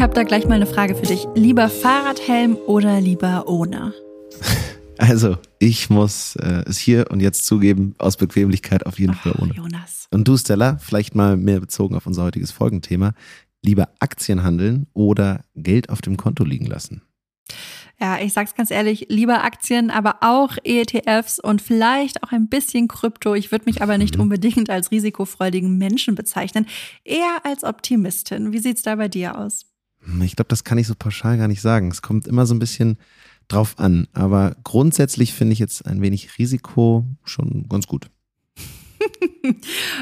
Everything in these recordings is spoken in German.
Ich habe da gleich mal eine Frage für dich. Lieber Fahrradhelm oder lieber ohne? Also, ich muss äh, es hier und jetzt zugeben, aus Bequemlichkeit auf jeden Och, Fall ohne. Jonas. Und du, Stella, vielleicht mal mehr bezogen auf unser heutiges Folgenthema. Lieber Aktien handeln oder Geld auf dem Konto liegen lassen? Ja, ich sag's ganz ehrlich, lieber Aktien, aber auch ETFs und vielleicht auch ein bisschen Krypto. Ich würde mich aber nicht Mhm. unbedingt als risikofreudigen Menschen bezeichnen, eher als Optimistin. Wie sieht's da bei dir aus? Hm, Ich glaube, das kann ich so pauschal gar nicht sagen. Es kommt immer so ein bisschen drauf an. Aber grundsätzlich finde ich jetzt ein wenig Risiko schon ganz gut.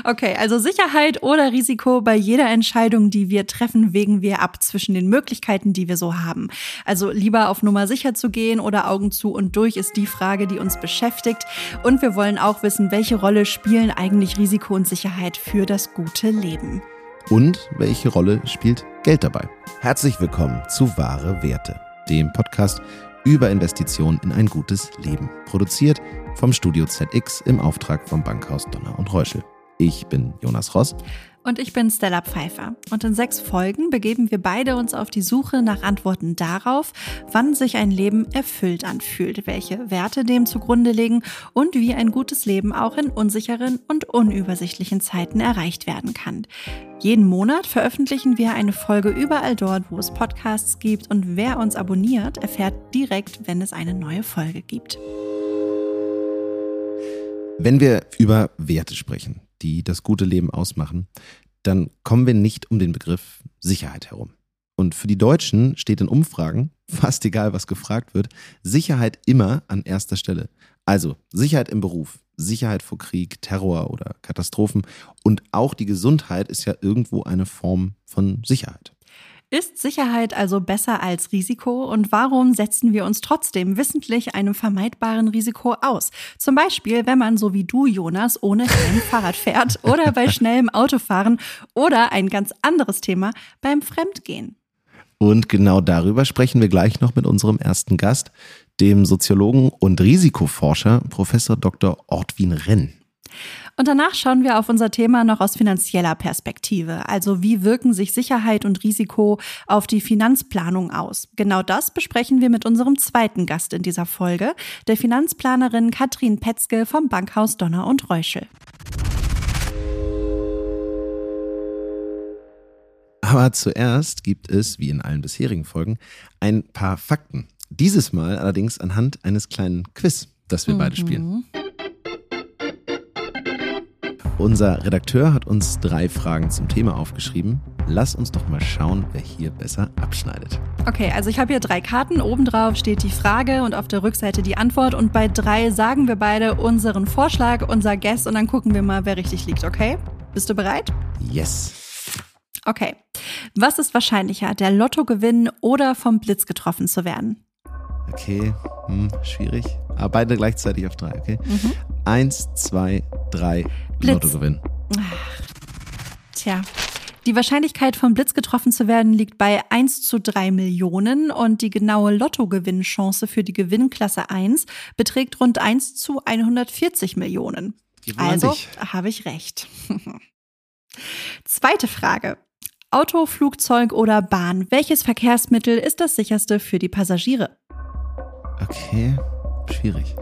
Okay, also Sicherheit oder Risiko bei jeder Entscheidung, die wir treffen, wägen wir ab zwischen den Möglichkeiten, die wir so haben. Also lieber auf Nummer sicher zu gehen oder Augen zu und durch ist die Frage, die uns beschäftigt. Und wir wollen auch wissen, welche Rolle spielen eigentlich Risiko und Sicherheit für das gute Leben. Und welche Rolle spielt Geld dabei? Herzlich willkommen zu Wahre Werte, dem Podcast über Investitionen in ein gutes Leben. Produziert vom Studio ZX im Auftrag vom Bankhaus Donner und Reuschel. Ich bin Jonas Ross. Und ich bin Stella Pfeiffer. Und in sechs Folgen begeben wir beide uns auf die Suche nach Antworten darauf, wann sich ein Leben erfüllt anfühlt, welche Werte dem zugrunde liegen und wie ein gutes Leben auch in unsicheren und unübersichtlichen Zeiten erreicht werden kann. Jeden Monat veröffentlichen wir eine Folge überall dort, wo es Podcasts gibt und wer uns abonniert, erfährt direkt, wenn es eine neue Folge gibt. Wenn wir über Werte sprechen, die das gute Leben ausmachen, dann kommen wir nicht um den Begriff Sicherheit herum. Und für die Deutschen steht in Umfragen, fast egal was gefragt wird, Sicherheit immer an erster Stelle. Also Sicherheit im Beruf, Sicherheit vor Krieg, Terror oder Katastrophen und auch die Gesundheit ist ja irgendwo eine Form von Sicherheit. Ist Sicherheit also besser als Risiko und warum setzen wir uns trotzdem wissentlich einem vermeidbaren Risiko aus? Zum Beispiel, wenn man so wie du, Jonas, ohne Helm Fahrrad fährt oder bei schnellem Autofahren oder ein ganz anderes Thema beim Fremdgehen. Und genau darüber sprechen wir gleich noch mit unserem ersten Gast, dem Soziologen und Risikoforscher Professor Dr. Ortwin Renn. Und danach schauen wir auf unser Thema noch aus finanzieller Perspektive. Also wie wirken sich Sicherheit und Risiko auf die Finanzplanung aus? Genau das besprechen wir mit unserem zweiten Gast in dieser Folge, der Finanzplanerin Katrin Petzke vom Bankhaus Donner und Reuschel. Aber zuerst gibt es, wie in allen bisherigen Folgen, ein paar Fakten. Dieses Mal allerdings anhand eines kleinen Quiz, das wir beide spielen. Unser Redakteur hat uns drei Fragen zum Thema aufgeschrieben. Lass uns doch mal schauen, wer hier besser abschneidet. Okay, also ich habe hier drei Karten. Obendrauf steht die Frage und auf der Rückseite die Antwort. Und bei drei sagen wir beide unseren Vorschlag, unser Guess und dann gucken wir mal, wer richtig liegt, okay? Bist du bereit? Yes. Okay. Was ist wahrscheinlicher, der Lottogewinn oder vom Blitz getroffen zu werden? Okay, hm, schwierig. Aber beide gleichzeitig auf drei, okay? Eins, zwei, drei, Blitz. Lottogewinn. Tja. Die Wahrscheinlichkeit vom Blitz getroffen zu werden liegt bei 1 zu 3 Millionen und die genaue Lottogewinnchance für die Gewinnklasse 1 beträgt rund 1 zu 140 Millionen. Also habe ich recht. Zweite Frage. Auto, Flugzeug oder Bahn. Welches Verkehrsmittel ist das sicherste für die Passagiere? Okay, schwierig.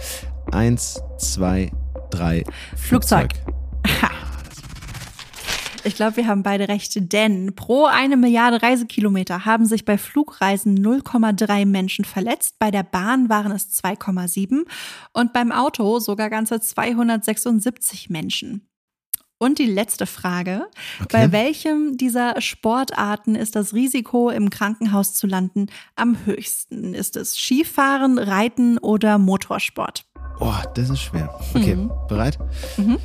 Eins, zwei, drei. Flugzeug. Ich glaube, wir haben beide recht, denn pro eine Milliarde Reisekilometer haben sich bei Flugreisen 0,3 Menschen verletzt, bei der Bahn waren es 2,7 und beim Auto sogar ganze 276 Menschen. Und die letzte Frage. Okay. Bei welchem dieser Sportarten ist das Risiko, im Krankenhaus zu landen, am höchsten? Ist es Skifahren, Reiten oder Motorsport? Oh, das ist schwer. Okay, Mhm. bereit? Mhm.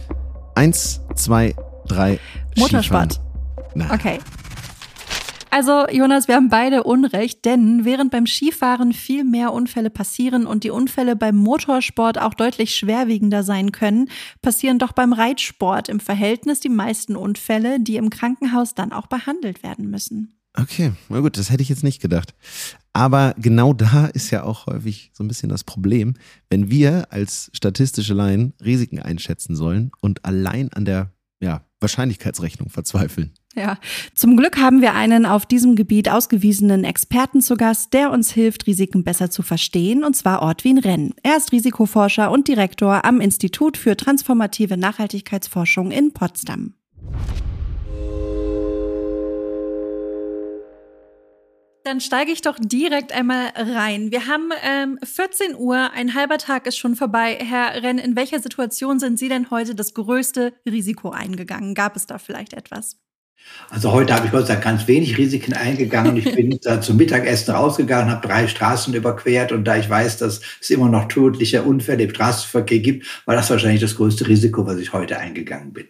Eins, zwei, drei. Motorsport. Skifahren. Na, Okay. Also, Jonas, wir haben beide Unrecht, denn während beim Skifahren viel mehr Unfälle passieren und die Unfälle beim Motorsport auch deutlich schwerwiegender sein können, passieren doch beim Reitsport im Verhältnis die meisten Unfälle, die im Krankenhaus dann auch behandelt werden müssen. Okay, na gut, das hätte ich jetzt nicht gedacht. Aber genau da ist ja auch häufig so ein bisschen das Problem, wenn wir als statistische Laien Risiken einschätzen sollen und allein an der ja, Wahrscheinlichkeitsrechnung verzweifeln. Ja, zum Glück haben wir einen auf diesem Gebiet ausgewiesenen Experten zu Gast, der uns hilft, Risiken besser zu verstehen, und zwar Ortwin Renn. Er ist Risikoforscher und Direktor am Institut für transformative Nachhaltigkeitsforschung in Potsdam. Dann steige ich doch direkt einmal rein. Wir haben ähm, 14 Uhr, ein halber Tag ist schon vorbei. Herr Renn, in welcher Situation sind Sie denn heute das größte Risiko eingegangen? Gab es da vielleicht etwas? Also heute habe ich Gott sei Dank ganz wenig Risiken eingegangen. Ich bin da zum Mittagessen rausgegangen, habe drei Straßen überquert und da ich weiß, dass es immer noch tödliche Unfälle im Straßenverkehr gibt, war das wahrscheinlich das größte Risiko, was ich heute eingegangen bin.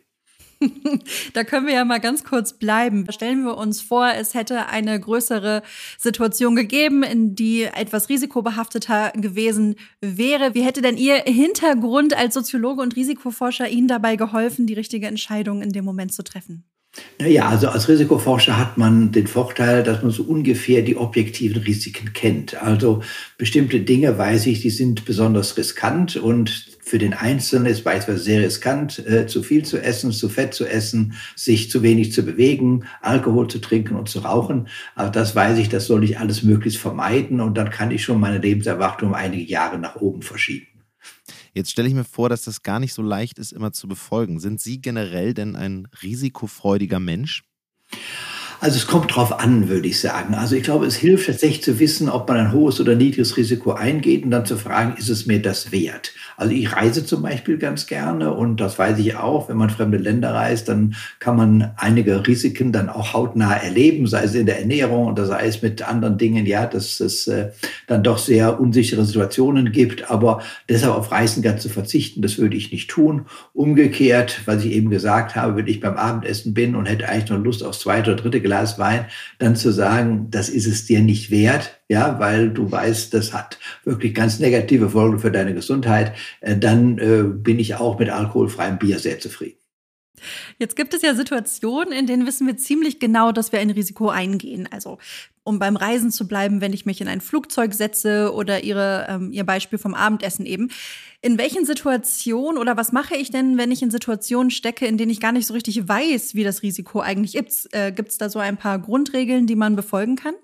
da können wir ja mal ganz kurz bleiben. Stellen wir uns vor, es hätte eine größere Situation gegeben, in die etwas risikobehafteter gewesen wäre. Wie hätte denn Ihr Hintergrund als Soziologe und Risikoforscher Ihnen dabei geholfen, die richtige Entscheidung in dem Moment zu treffen? Naja, also als Risikoforscher hat man den Vorteil, dass man so ungefähr die objektiven Risiken kennt. Also bestimmte Dinge weiß ich, die sind besonders riskant und für den Einzelnen ist beispielsweise sehr riskant, äh, zu viel zu essen, zu fett zu essen, sich zu wenig zu bewegen, Alkohol zu trinken und zu rauchen. Aber das weiß ich, das soll ich alles möglichst vermeiden und dann kann ich schon meine Lebenserwartung einige Jahre nach oben verschieben. Jetzt stelle ich mir vor, dass das gar nicht so leicht ist, immer zu befolgen. Sind Sie generell denn ein risikofreudiger Mensch? Also es kommt drauf an, würde ich sagen. Also ich glaube, es hilft tatsächlich zu wissen, ob man ein hohes oder niedriges Risiko eingeht und dann zu fragen, ist es mir das wert? Also ich reise zum Beispiel ganz gerne und das weiß ich auch, wenn man fremde Länder reist, dann kann man einige Risiken dann auch hautnah erleben, sei es in der Ernährung oder sei es mit anderen Dingen, ja, dass es äh, dann doch sehr unsichere Situationen gibt. Aber deshalb auf Reisen ganz zu verzichten, das würde ich nicht tun. Umgekehrt, was ich eben gesagt habe, wenn ich beim Abendessen bin und hätte eigentlich noch Lust aufs zweite oder dritte Glas Wein, dann zu sagen, das ist es dir nicht wert, ja, weil du weißt, das hat wirklich ganz negative Folgen für deine Gesundheit, äh, dann äh, bin ich auch mit alkoholfreiem Bier sehr zufrieden. Jetzt gibt es ja Situationen, in denen wissen wir ziemlich genau, dass wir ein Risiko eingehen. Also um beim Reisen zu bleiben, wenn ich mich in ein Flugzeug setze oder ihre, ähm, Ihr Beispiel vom Abendessen eben. In welchen Situationen oder was mache ich denn, wenn ich in Situationen stecke, in denen ich gar nicht so richtig weiß, wie das Risiko eigentlich ist? Äh, gibt es da so ein paar Grundregeln, die man befolgen kann?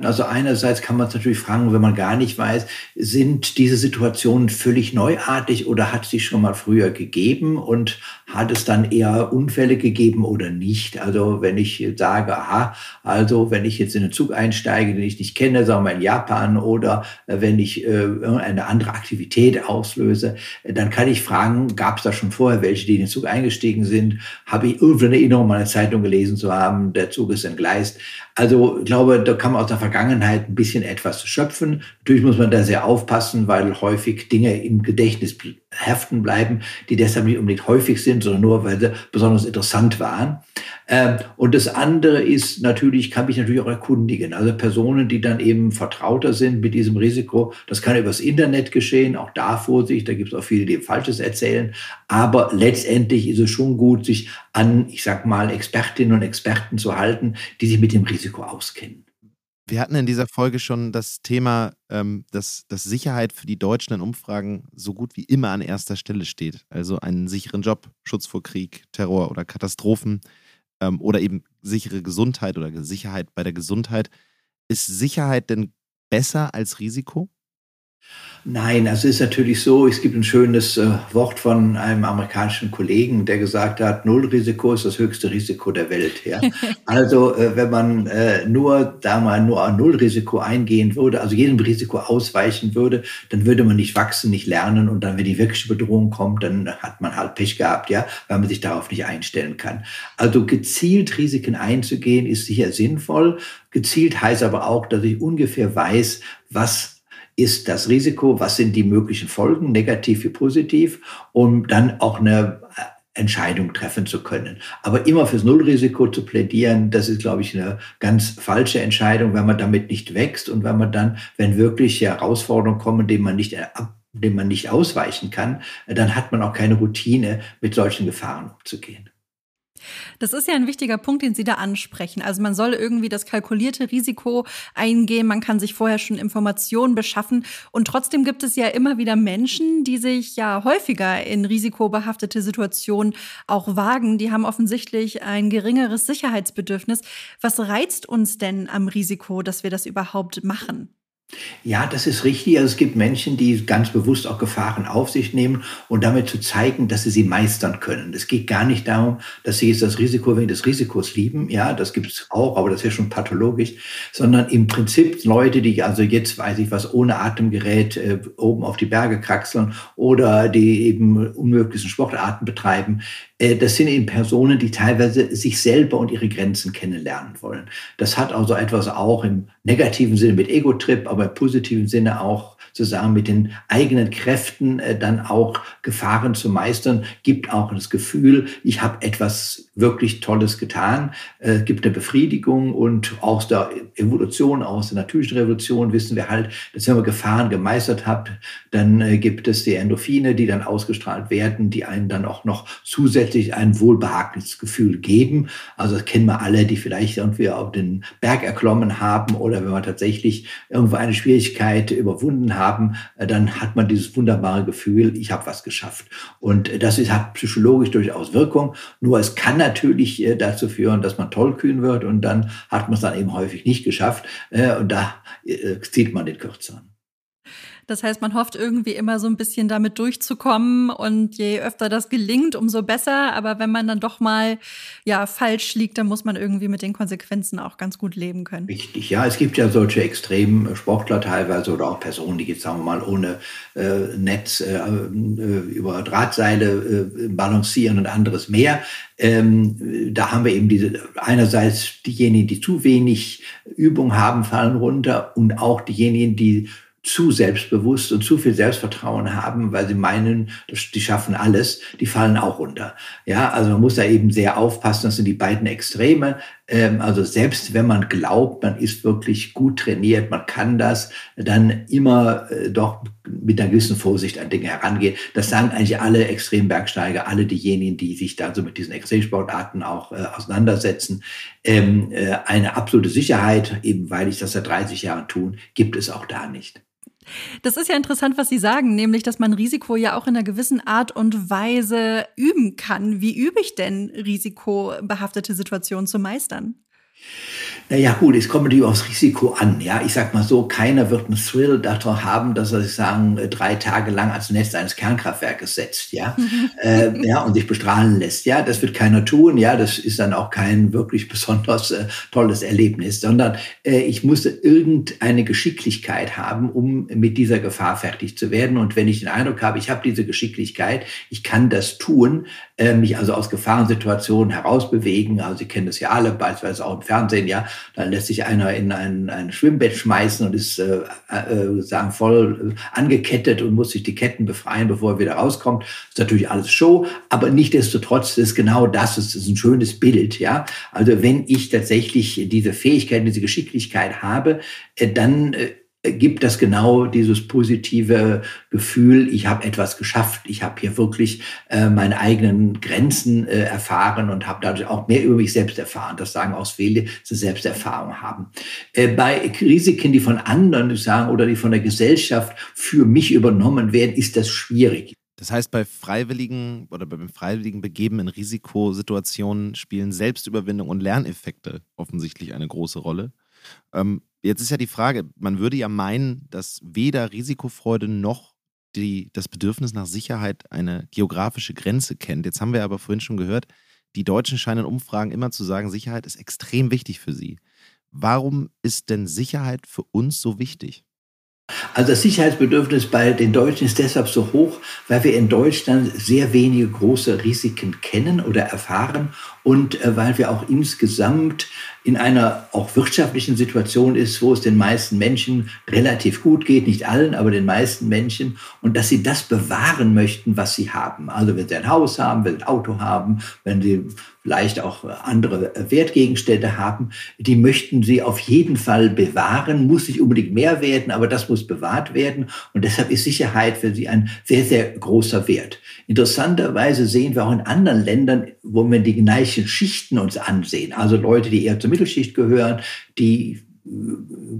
Also einerseits kann man es natürlich fragen, wenn man gar nicht weiß, sind diese Situationen völlig neuartig oder hat sie schon mal früher gegeben und hat es dann eher Unfälle gegeben oder nicht? Also wenn ich sage, aha, also wenn ich jetzt in einen Zug einsteige, den ich nicht kenne, sagen wir in Japan oder wenn ich äh, eine andere Aktivität auslöse, dann kann ich fragen, gab es da schon vorher welche, die in den Zug eingestiegen sind? Habe ich irgendeine Erinnerung, meine Zeitung gelesen zu haben, der Zug ist entgleist? Also ich glaube, da kann man aus der Vergangenheit ein bisschen etwas schöpfen. Natürlich muss man da sehr aufpassen, weil häufig Dinge im Gedächtnis heften bleiben, die deshalb nicht unbedingt häufig sind, sondern nur, weil sie besonders interessant waren. Ähm, und das andere ist natürlich, kann mich natürlich auch erkundigen. Also Personen, die dann eben vertrauter sind mit diesem Risiko. Das kann übers Internet geschehen, auch da Vorsicht, da gibt es auch viele, die Falsches erzählen. Aber letztendlich ist es schon gut, sich an, ich sag mal, Expertinnen und Experten zu halten, die sich mit dem Risiko auskennen. Wir hatten in dieser Folge schon das Thema, ähm, dass, dass Sicherheit für die Deutschen in Umfragen so gut wie immer an erster Stelle steht. Also einen sicheren Job, Schutz vor Krieg, Terror oder Katastrophen ähm, oder eben sichere Gesundheit oder Sicherheit bei der Gesundheit. Ist Sicherheit denn besser als Risiko? Nein, also es ist natürlich so, es gibt ein schönes äh, Wort von einem amerikanischen Kollegen, der gesagt hat, Nullrisiko ist das höchste Risiko der Welt. Ja? also äh, wenn man äh, nur da mal nur ein Nullrisiko eingehen würde, also jedem Risiko ausweichen würde, dann würde man nicht wachsen, nicht lernen und dann, wenn die wirkliche Bedrohung kommt, dann hat man halt Pech gehabt, ja, weil man sich darauf nicht einstellen kann. Also gezielt Risiken einzugehen ist sicher sinnvoll. Gezielt heißt aber auch, dass ich ungefähr weiß, was ist das Risiko, was sind die möglichen Folgen, negativ wie positiv, um dann auch eine äh, Entscheidung treffen zu können. Aber immer fürs Nullrisiko zu plädieren, das ist, glaube ich, eine ganz falsche Entscheidung, wenn man damit nicht wächst und wenn man dann, wenn wirklich Herausforderungen kommen, denen man nicht äh, dem man nicht ausweichen kann, dann hat man auch keine Routine, mit solchen Gefahren umzugehen. Das ist ja ein wichtiger Punkt, den Sie da ansprechen. Also man soll irgendwie das kalkulierte Risiko eingehen, man kann sich vorher schon Informationen beschaffen und trotzdem gibt es ja immer wieder Menschen, die sich ja häufiger in risikobehaftete Situationen auch wagen. Die haben offensichtlich ein geringeres Sicherheitsbedürfnis. Was reizt uns denn am Risiko, dass wir das überhaupt machen? Ja, das ist richtig. Also es gibt Menschen, die ganz bewusst auch Gefahren auf sich nehmen und damit zu zeigen, dass sie sie meistern können. Es geht gar nicht darum, dass sie jetzt das Risiko wegen des Risikos lieben. Ja, das gibt es auch, aber das ist ja schon pathologisch. Sondern im Prinzip Leute, die also jetzt, weiß ich was, ohne Atemgerät äh, oben auf die Berge kraxeln oder die eben unmöglichsten Sportarten betreiben, das sind eben Personen, die teilweise sich selber und ihre Grenzen kennenlernen wollen. Das hat also etwas auch im negativen Sinne mit Ego-Trip, aber im positiven Sinne auch sozusagen mit den eigenen Kräften äh, dann auch Gefahren zu meistern, gibt auch das Gefühl, ich habe etwas wirklich Tolles getan, äh, gibt eine Befriedigung und aus der Evolution, aus der natürlichen Revolution wissen wir halt, dass wenn man Gefahren gemeistert hat, dann äh, gibt es die Endorphine, die dann ausgestrahlt werden, die einen dann auch noch zusätzlich ein wohlbehagliches Gefühl geben. Also das kennen wir alle, die vielleicht irgendwie auf den Berg erklommen haben oder wenn man tatsächlich irgendwo eine Schwierigkeit überwunden haben, äh, dann hat man dieses wunderbare Gefühl, ich habe was geschafft. Und äh, das ist, hat psychologisch durchaus Wirkung. Nur es kann natürlich äh, dazu führen, dass man tollkühn wird und dann hat man es dann eben häufig nicht geschafft. Und da zieht man den Kürzeren. Das heißt, man hofft irgendwie immer so ein bisschen damit durchzukommen und je öfter das gelingt, umso besser. Aber wenn man dann doch mal ja falsch liegt, dann muss man irgendwie mit den Konsequenzen auch ganz gut leben können. Richtig, ja. Es gibt ja solche extremen Sportler teilweise oder auch Personen, die jetzt sagen wir mal ohne äh, Netz äh, äh über Drahtseile äh, balancieren und anderes mehr. Ähm, da haben wir eben diese einerseits diejenigen, die zu wenig Übung haben, fallen runter und auch diejenigen, die zu selbstbewusst und zu viel Selbstvertrauen haben, weil sie meinen, die schaffen alles, die fallen auch runter. Ja, also man muss da eben sehr aufpassen. Das sind die beiden Extreme. Ähm, also selbst wenn man glaubt, man ist wirklich gut trainiert, man kann das, dann immer äh, doch mit einer gewissen Vorsicht an Dinge herangehen. Das sagen eigentlich alle Extrembergsteiger, alle diejenigen, die sich da so mit diesen Extremsportarten auch äh, auseinandersetzen. Ähm, äh, eine absolute Sicherheit, eben weil ich das seit 30 Jahren tun, gibt es auch da nicht. Das ist ja interessant, was Sie sagen, nämlich, dass man Risiko ja auch in einer gewissen Art und Weise üben kann. Wie übe ich denn risikobehaftete Situationen zu meistern? Naja, gut, es kommt natürlich aufs Risiko an. Ja, ich sag mal so, keiner wird einen Thrill daran haben, dass er sich sagen, äh, drei Tage lang als Netz eines Kernkraftwerkes setzt, ja, äh, ja, und sich bestrahlen lässt. Ja, das wird keiner tun. Ja, das ist dann auch kein wirklich besonders äh, tolles Erlebnis, sondern äh, ich musste irgendeine Geschicklichkeit haben, um mit dieser Gefahr fertig zu werden. Und wenn ich den Eindruck habe, ich habe diese Geschicklichkeit, ich kann das tun, äh, mich also aus Gefahrensituationen herausbewegen. Also Sie kennen das ja alle, beispielsweise auch im Fernsehen, ja, dann lässt sich einer in ein, ein Schwimmbett schmeißen und ist äh, äh, sagen voll angekettet und muss sich die Ketten befreien, bevor er wieder rauskommt. Ist natürlich alles Show, aber nichtdestotrotz ist genau das, es ist ein schönes Bild, ja. Also wenn ich tatsächlich diese Fähigkeit, diese Geschicklichkeit habe, äh, dann äh, gibt das genau dieses positive Gefühl, ich habe etwas geschafft, ich habe hier wirklich äh, meine eigenen Grenzen äh, erfahren und habe dadurch auch mehr über mich selbst erfahren. Das sagen auch viele, die Selbsterfahrung haben. Äh, bei Risiken, die von anderen sagen oder die von der Gesellschaft für mich übernommen werden, ist das schwierig. Das heißt, bei freiwilligen oder beim freiwilligen Begeben in Risikosituationen spielen Selbstüberwindung und Lerneffekte offensichtlich eine große Rolle. Ähm, Jetzt ist ja die Frage, man würde ja meinen, dass weder Risikofreude noch die, das Bedürfnis nach Sicherheit eine geografische Grenze kennt. Jetzt haben wir aber vorhin schon gehört, die Deutschen scheinen in Umfragen immer zu sagen, Sicherheit ist extrem wichtig für sie. Warum ist denn Sicherheit für uns so wichtig? Also das Sicherheitsbedürfnis bei den Deutschen ist deshalb so hoch, weil wir in Deutschland sehr wenige große Risiken kennen oder erfahren und äh, weil wir auch insgesamt in einer auch wirtschaftlichen Situation ist, wo es den meisten Menschen relativ gut geht, nicht allen, aber den meisten Menschen, und dass sie das bewahren möchten, was sie haben. Also wenn sie ein Haus haben, wenn sie ein Auto haben, wenn sie vielleicht auch andere Wertgegenstände haben, die möchten sie auf jeden Fall bewahren, muss nicht unbedingt mehr werden, aber das muss bewahrt werden. Und deshalb ist Sicherheit für sie ein sehr, sehr großer Wert. Interessanterweise sehen wir auch in anderen Ländern, wo wir die gleichen Schichten uns ansehen, also Leute, die eher zur Mittelschicht gehören, die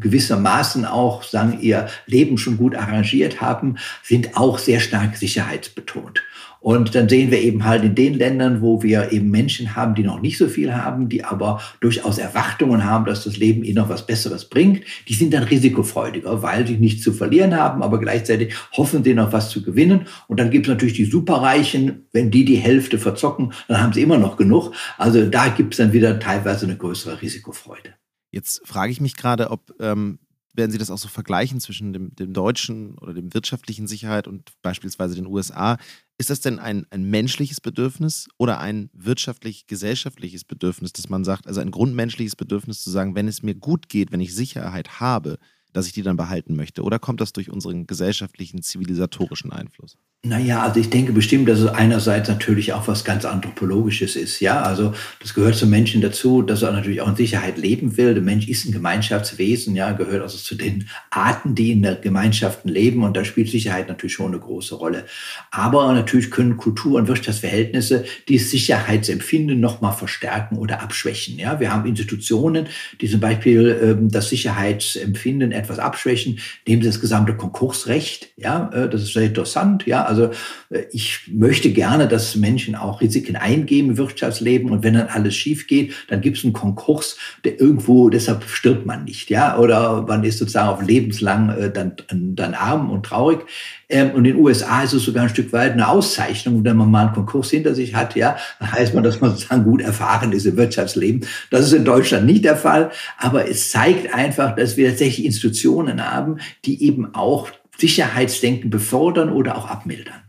gewissermaßen auch sagen, ihr Leben schon gut arrangiert haben, sind auch sehr stark sicherheitsbetont. Und dann sehen wir eben halt in den Ländern, wo wir eben Menschen haben, die noch nicht so viel haben, die aber durchaus Erwartungen haben, dass das Leben ihnen noch was Besseres bringt, die sind dann risikofreudiger, weil sie nichts zu verlieren haben, aber gleichzeitig hoffen sie noch was zu gewinnen. Und dann gibt es natürlich die Superreichen, wenn die die Hälfte verzocken, dann haben sie immer noch genug. Also da gibt es dann wieder teilweise eine größere Risikofreude. Jetzt frage ich mich gerade, ob ähm, werden Sie das auch so vergleichen zwischen dem, dem deutschen oder dem wirtschaftlichen Sicherheit und beispielsweise den USA? Ist das denn ein, ein menschliches Bedürfnis oder ein wirtschaftlich-gesellschaftliches Bedürfnis, dass man sagt, also ein grundmenschliches Bedürfnis zu sagen, wenn es mir gut geht, wenn ich Sicherheit habe, dass ich die dann behalten möchte? Oder kommt das durch unseren gesellschaftlichen, zivilisatorischen Einfluss? Naja, also ich denke bestimmt, dass es einerseits natürlich auch was ganz Anthropologisches ist. Ja, also das gehört zum Menschen dazu, dass er natürlich auch in Sicherheit leben will. Der Mensch ist ein Gemeinschaftswesen, ja, gehört also zu den Arten, die in der Gemeinschaften leben. Und da spielt Sicherheit natürlich schon eine große Rolle. Aber natürlich können Kultur- und Wirtschaftsverhältnisse dieses Sicherheitsempfinden nochmal verstärken oder abschwächen. Ja, wir haben Institutionen, die zum Beispiel ähm, das Sicherheitsempfinden etwas abschwächen. Nehmen Sie das gesamte Konkursrecht. Ja, äh, das ist sehr interessant. Ja, also äh, ich möchte gerne, dass Menschen auch Risiken eingehen im Wirtschaftsleben und wenn dann alles schief geht, dann gibt es einen Konkurs, der irgendwo, deshalb stirbt man nicht, ja, oder man ist sozusagen auf lebenslang äh, dann, dann arm und traurig. Ähm, und in den USA ist es sogar ein Stück weit eine Auszeichnung, wenn man mal einen Konkurs hinter sich hat, ja, dann heißt man, dass man sozusagen gut erfahren ist im Wirtschaftsleben. Das ist in Deutschland nicht der Fall, aber es zeigt einfach, dass wir tatsächlich Institutionen haben, die eben auch Sicherheitsdenken befördern oder auch abmildern.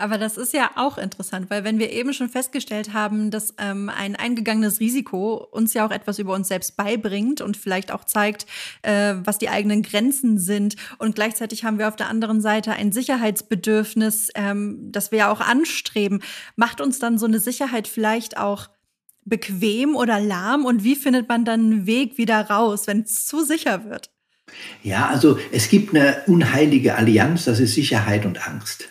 Aber das ist ja auch interessant, weil wenn wir eben schon festgestellt haben, dass ähm, ein eingegangenes Risiko uns ja auch etwas über uns selbst beibringt und vielleicht auch zeigt, äh, was die eigenen Grenzen sind. Und gleichzeitig haben wir auf der anderen Seite ein Sicherheitsbedürfnis, ähm, das wir ja auch anstreben. Macht uns dann so eine Sicherheit vielleicht auch bequem oder lahm? Und wie findet man dann einen Weg wieder raus, wenn es zu sicher wird? Ja, also es gibt eine unheilige Allianz, das ist Sicherheit und Angst.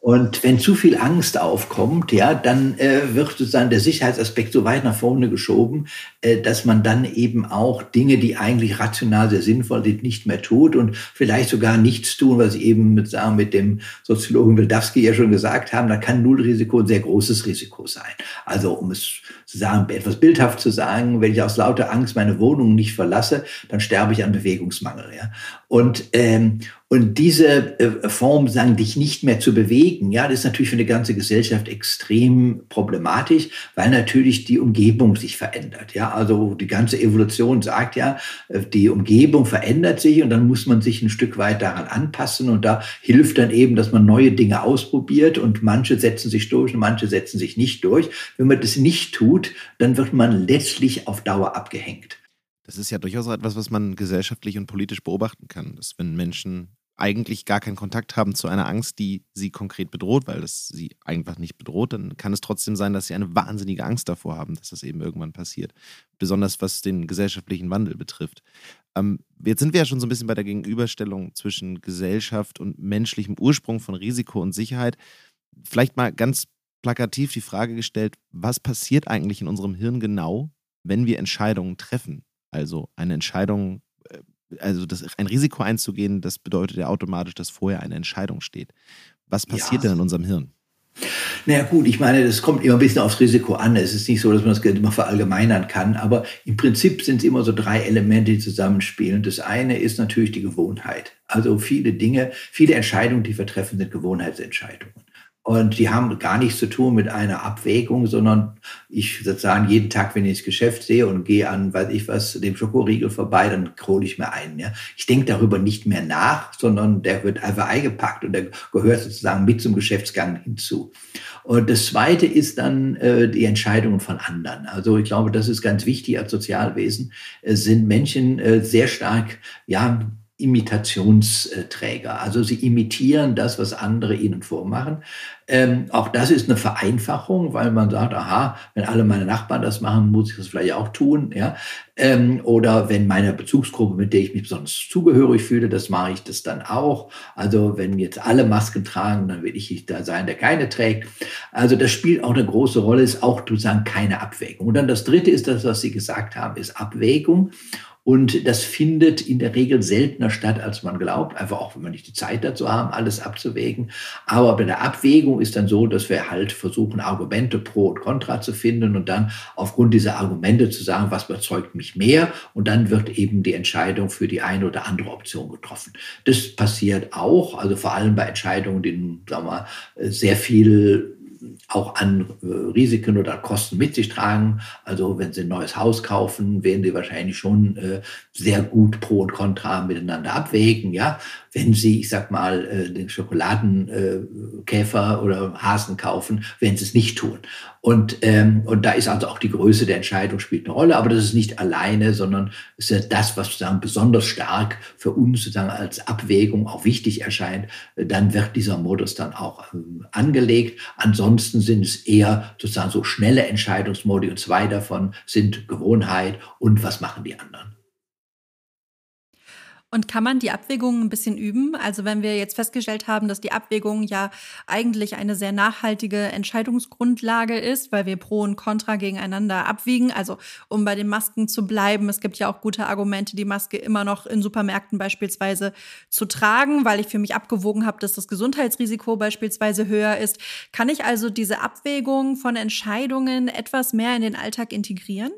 Und wenn zu viel Angst aufkommt, ja, dann äh, wird sozusagen der Sicherheitsaspekt so weit nach vorne geschoben, äh, dass man dann eben auch Dinge, die eigentlich rational sehr sinnvoll sind, nicht mehr tut und vielleicht sogar nichts tun, was Sie eben mit, sagen, mit dem Soziologen Wildawski ja schon gesagt haben, da kann Nullrisiko ein sehr großes Risiko sein. Also um es zu sagen, etwas bildhaft zu sagen, wenn ich aus lauter Angst meine Wohnung nicht verlasse, dann sterbe ich an Bewegungsmangel. Ja? Und, ähm, und diese äh, Form, sagen, dich nicht mehr zu bewegen, ja, das ist natürlich für eine ganze Gesellschaft extrem problematisch, weil natürlich die Umgebung sich verändert. Ja, also die ganze Evolution sagt ja, äh, die Umgebung verändert sich und dann muss man sich ein Stück weit daran anpassen und da hilft dann eben, dass man neue Dinge ausprobiert und manche setzen sich durch und manche setzen sich nicht durch. Wenn man das nicht tut, dann wird man letztlich auf Dauer abgehängt. Das ist ja durchaus etwas, was man gesellschaftlich und politisch beobachten kann, dass wenn Menschen eigentlich gar keinen Kontakt haben zu einer Angst, die sie konkret bedroht, weil das sie einfach nicht bedroht, dann kann es trotzdem sein, dass sie eine wahnsinnige Angst davor haben, dass das eben irgendwann passiert. Besonders was den gesellschaftlichen Wandel betrifft. Ähm, jetzt sind wir ja schon so ein bisschen bei der Gegenüberstellung zwischen Gesellschaft und menschlichem Ursprung von Risiko und Sicherheit. Vielleicht mal ganz plakativ die Frage gestellt, was passiert eigentlich in unserem Hirn genau, wenn wir Entscheidungen treffen? Also eine Entscheidung, äh, also das, ein Risiko einzugehen, das bedeutet ja automatisch, dass vorher eine Entscheidung steht. Was passiert ja. denn in unserem Hirn? Naja gut, ich meine, das kommt immer ein bisschen aufs Risiko an. Es ist nicht so, dass man das immer verallgemeinern kann, aber im Prinzip sind es immer so drei Elemente, die zusammenspielen. Das eine ist natürlich die Gewohnheit. Also viele Dinge, viele Entscheidungen, die wir treffen, sind Gewohnheitsentscheidungen. Und die haben gar nichts zu tun mit einer Abwägung, sondern ich sozusagen jeden Tag, wenn ich das Geschäft sehe und gehe an, weiß ich was, dem Schokoriegel vorbei, dann hole ich mir einen. Ja. Ich denke darüber nicht mehr nach, sondern der wird einfach eingepackt und der gehört sozusagen mit zum Geschäftsgang hinzu. Und das Zweite ist dann äh, die Entscheidungen von anderen. Also ich glaube, das ist ganz wichtig als Sozialwesen. Es sind Menschen äh, sehr stark, ja, Imitationsträger. Also sie imitieren das, was andere ihnen vormachen. Ähm, auch das ist eine Vereinfachung, weil man sagt, aha, wenn alle meine Nachbarn das machen, muss ich das vielleicht auch tun. Ja? Ähm, oder wenn meine Bezugsgruppe, mit der ich mich besonders zugehörig fühle, das mache ich das dann auch. Also wenn jetzt alle Masken tragen, dann will ich da sein, der keine trägt. Also das spielt auch eine große Rolle, ist auch sozusagen keine Abwägung. Und dann das Dritte ist das, was Sie gesagt haben, ist Abwägung. Und das findet in der Regel seltener statt, als man glaubt. Einfach auch, wenn wir nicht die Zeit dazu haben, alles abzuwägen. Aber bei der Abwägung ist dann so, dass wir halt versuchen, Argumente pro und contra zu finden und dann aufgrund dieser Argumente zu sagen, was überzeugt mich mehr. Und dann wird eben die Entscheidung für die eine oder andere Option getroffen. Das passiert auch, also vor allem bei Entscheidungen, die, sagen wir, sehr viel auch an äh, Risiken oder Kosten mit sich tragen. Also wenn Sie ein neues Haus kaufen, werden Sie wahrscheinlich schon äh, sehr gut Pro und Contra miteinander abwägen. Ja, wenn Sie, ich sag mal, äh, den Schokoladenkäfer oder Hasen kaufen, werden Sie es nicht tun. Und, ähm, und da ist also auch die Größe der Entscheidung spielt eine Rolle, aber das ist nicht alleine, sondern es ist das, was sozusagen besonders stark für uns sozusagen als Abwägung auch wichtig erscheint. Dann wird dieser Modus dann auch ähm, angelegt. Ansonsten sind es eher sozusagen so schnelle Entscheidungsmodi und zwei davon sind Gewohnheit und was machen die anderen. Und kann man die Abwägung ein bisschen üben? Also wenn wir jetzt festgestellt haben, dass die Abwägung ja eigentlich eine sehr nachhaltige Entscheidungsgrundlage ist, weil wir Pro und Contra gegeneinander abwiegen. Also um bei den Masken zu bleiben, es gibt ja auch gute Argumente, die Maske immer noch in Supermärkten beispielsweise zu tragen, weil ich für mich abgewogen habe, dass das Gesundheitsrisiko beispielsweise höher ist. Kann ich also diese Abwägung von Entscheidungen etwas mehr in den Alltag integrieren?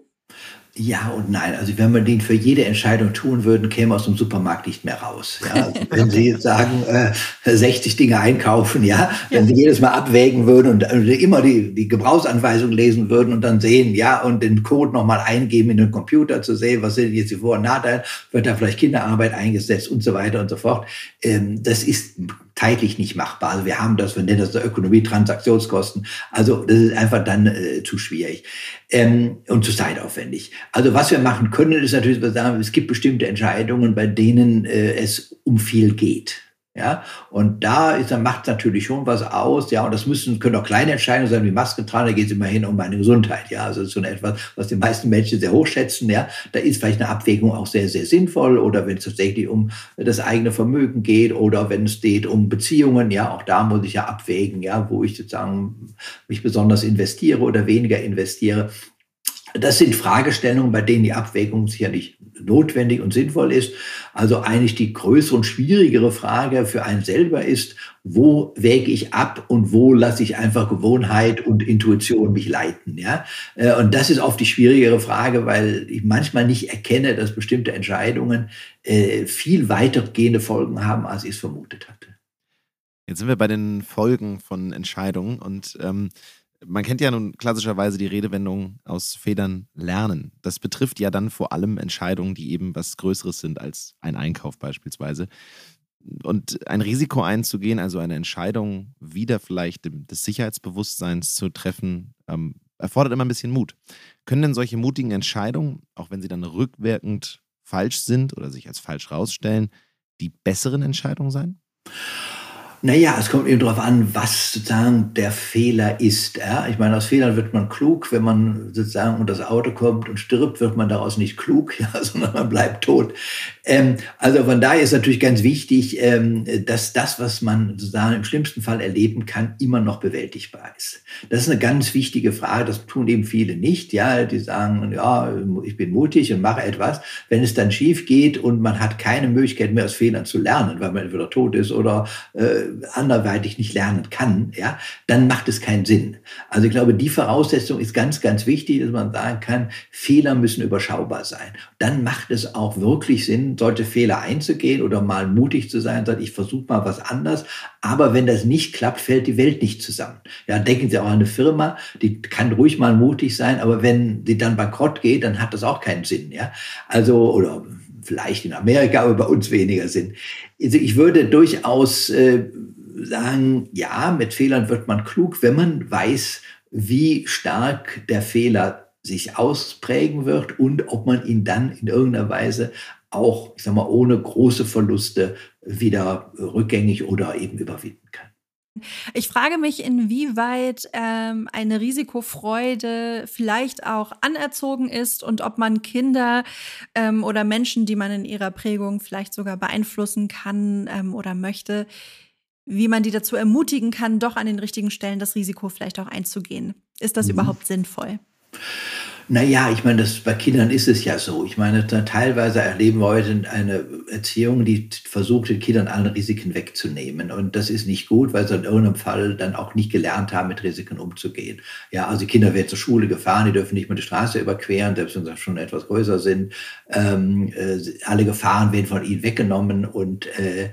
Ja und nein. Also wenn wir den für jede Entscheidung tun würden, käme aus dem Supermarkt nicht mehr raus. Ja? Also wenn Sie jetzt sagen, äh, 60 Dinge einkaufen, ja, wenn Sie jedes Mal abwägen würden und äh, immer die, die Gebrauchsanweisung lesen würden und dann sehen, ja, und den Code nochmal eingeben in den Computer zu sehen, was sind jetzt die Vor- und Nachteile, wird da vielleicht Kinderarbeit eingesetzt und so weiter und so fort. Ähm, das ist zeitlich nicht machbar. Also wir haben das, wir nennen das Ökonomie, Transaktionskosten. Also das ist einfach dann äh, zu schwierig ähm, und zu zeitaufwendig. Also was wir machen können, ist natürlich, wir sagen, es gibt bestimmte Entscheidungen, bei denen äh, es um viel geht. Ja, und da ist, dann macht natürlich schon was aus. Ja, und das müssen, können auch kleine Entscheidungen sein, wie Maske tragen. Da geht es immerhin um meine Gesundheit. Ja, also das ist schon etwas, was die meisten Menschen sehr hoch schätzen. Ja, da ist vielleicht eine Abwägung auch sehr, sehr sinnvoll. Oder wenn es tatsächlich um das eigene Vermögen geht oder wenn es geht um Beziehungen. Ja, auch da muss ich ja abwägen. Ja, wo ich sozusagen mich besonders investiere oder weniger investiere. Das sind Fragestellungen, bei denen die Abwägung sicherlich notwendig und sinnvoll ist. Also eigentlich die größere und schwierigere Frage für einen selber ist, wo wäge ich ab und wo lasse ich einfach Gewohnheit und Intuition mich leiten, ja? Äh, und das ist oft die schwierigere Frage, weil ich manchmal nicht erkenne, dass bestimmte Entscheidungen äh, viel weitergehende Folgen haben, als ich es vermutet hatte. Jetzt sind wir bei den Folgen von Entscheidungen und ähm, man kennt ja nun klassischerweise die Redewendung aus Federn lernen. Das betrifft ja dann vor allem Entscheidungen, die eben was Größeres sind als ein Einkauf beispielsweise. Und ein Risiko einzugehen, also eine Entscheidung wieder vielleicht des Sicherheitsbewusstseins zu treffen, ähm, erfordert immer ein bisschen Mut. Können denn solche mutigen Entscheidungen, auch wenn sie dann rückwirkend falsch sind oder sich als falsch rausstellen, die besseren Entscheidungen sein? Naja, es kommt eben darauf an, was sozusagen der Fehler ist. Ja? Ich meine, aus Fehlern wird man klug. Wenn man sozusagen unter das Auto kommt und stirbt, wird man daraus nicht klug, ja? sondern man bleibt tot. Ähm, also von daher ist natürlich ganz wichtig, ähm, dass das, was man sozusagen im schlimmsten Fall erleben kann, immer noch bewältigbar ist. Das ist eine ganz wichtige Frage. Das tun eben viele nicht. Ja, die sagen, ja, ich bin mutig und mache etwas. Wenn es dann schief geht und man hat keine Möglichkeit mehr aus Fehlern zu lernen, weil man entweder tot ist oder äh, anderweitig nicht lernen kann, ja, dann macht es keinen Sinn. Also ich glaube, die Voraussetzung ist ganz, ganz wichtig, dass man sagen kann, Fehler müssen überschaubar sein. Dann macht es auch wirklich Sinn, solche Fehler einzugehen oder mal mutig zu sein, sagt, ich versuche mal was anderes. Aber wenn das nicht klappt, fällt die Welt nicht zusammen. Ja, denken Sie auch an eine Firma, die kann ruhig mal mutig sein, aber wenn die dann bankrott geht, dann hat das auch keinen Sinn. Ja, also oder vielleicht in Amerika, aber bei uns weniger Sinn. Also ich würde durchaus äh, sagen, ja, mit Fehlern wird man klug, wenn man weiß, wie stark der Fehler sich ausprägen wird und ob man ihn dann in irgendeiner Weise auch, ich sag mal, ohne große Verluste wieder rückgängig oder eben überwinden kann. Ich frage mich, inwieweit ähm, eine Risikofreude vielleicht auch anerzogen ist und ob man Kinder ähm, oder Menschen, die man in ihrer Prägung vielleicht sogar beeinflussen kann ähm, oder möchte, wie man die dazu ermutigen kann, doch an den richtigen Stellen das Risiko vielleicht auch einzugehen. Ist das mhm. überhaupt sinnvoll? Naja, ich meine, das, bei Kindern ist es ja so. Ich meine, teilweise erleben wir heute eine Erziehung, die versucht, den Kindern alle Risiken wegzunehmen. Und das ist nicht gut, weil sie in irgendeinem Fall dann auch nicht gelernt haben, mit Risiken umzugehen. Ja, also die Kinder werden zur Schule gefahren, die dürfen nicht mehr die Straße überqueren, selbst wenn sie schon etwas größer sind. Ähm, äh, alle Gefahren werden von ihnen weggenommen und, äh,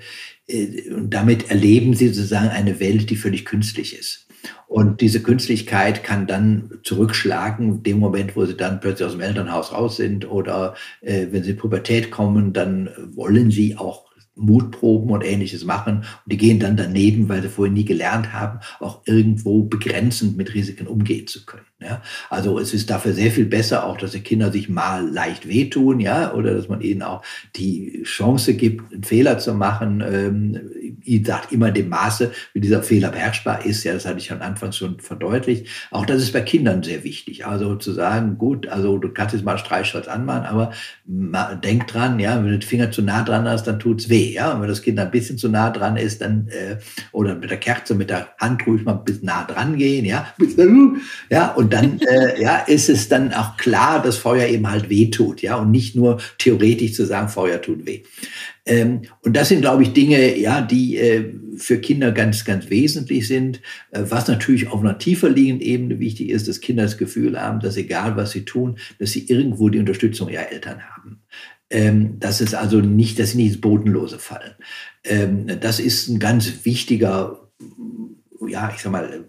äh, und damit erleben sie sozusagen eine Welt, die völlig künstlich ist. Und diese Künstlichkeit kann dann zurückschlagen, dem Moment, wo sie dann plötzlich aus dem Elternhaus raus sind oder äh, wenn sie in Pubertät kommen, dann wollen sie auch Mutproben und ähnliches machen. Und die gehen dann daneben, weil sie vorher nie gelernt haben, auch irgendwo begrenzend mit Risiken umgehen zu können. Ja? Also es ist dafür sehr viel besser, auch dass die Kinder sich mal leicht wehtun, ja, oder dass man ihnen auch die Chance gibt, einen Fehler zu machen. Ähm, ich sage immer dem Maße, wie dieser Fehler beherrschbar ist. Ja, das hatte ich am Anfang schon verdeutlicht. Auch das ist bei Kindern sehr wichtig. Also zu sagen, gut, also du kannst jetzt mal Streichholz anmachen, aber denk dran, ja, wenn du den Finger zu nah dran hast, dann tut's weh. Ja, und wenn das Kind ein bisschen zu nah dran ist, dann äh, oder mit der Kerze, mit der Hand ruhig mal ein bisschen nah dran gehen, ja, ja, und dann äh, ja, ist es dann auch klar, dass Feuer eben halt weh tut, ja, und nicht nur theoretisch zu sagen, Feuer tut weh. Ähm, und das sind, glaube ich, Dinge, ja, die äh, für Kinder ganz, ganz wesentlich sind. Äh, was natürlich auf einer tiefer liegenden Ebene wichtig ist, dass Kinder das Gefühl haben, dass egal was sie tun, dass sie irgendwo die Unterstützung ihrer Eltern haben. Ähm, dass es also nicht, dass sie nicht ins Bodenlose fallen. Ähm, das ist ein ganz wichtiger, ja, ich sag mal,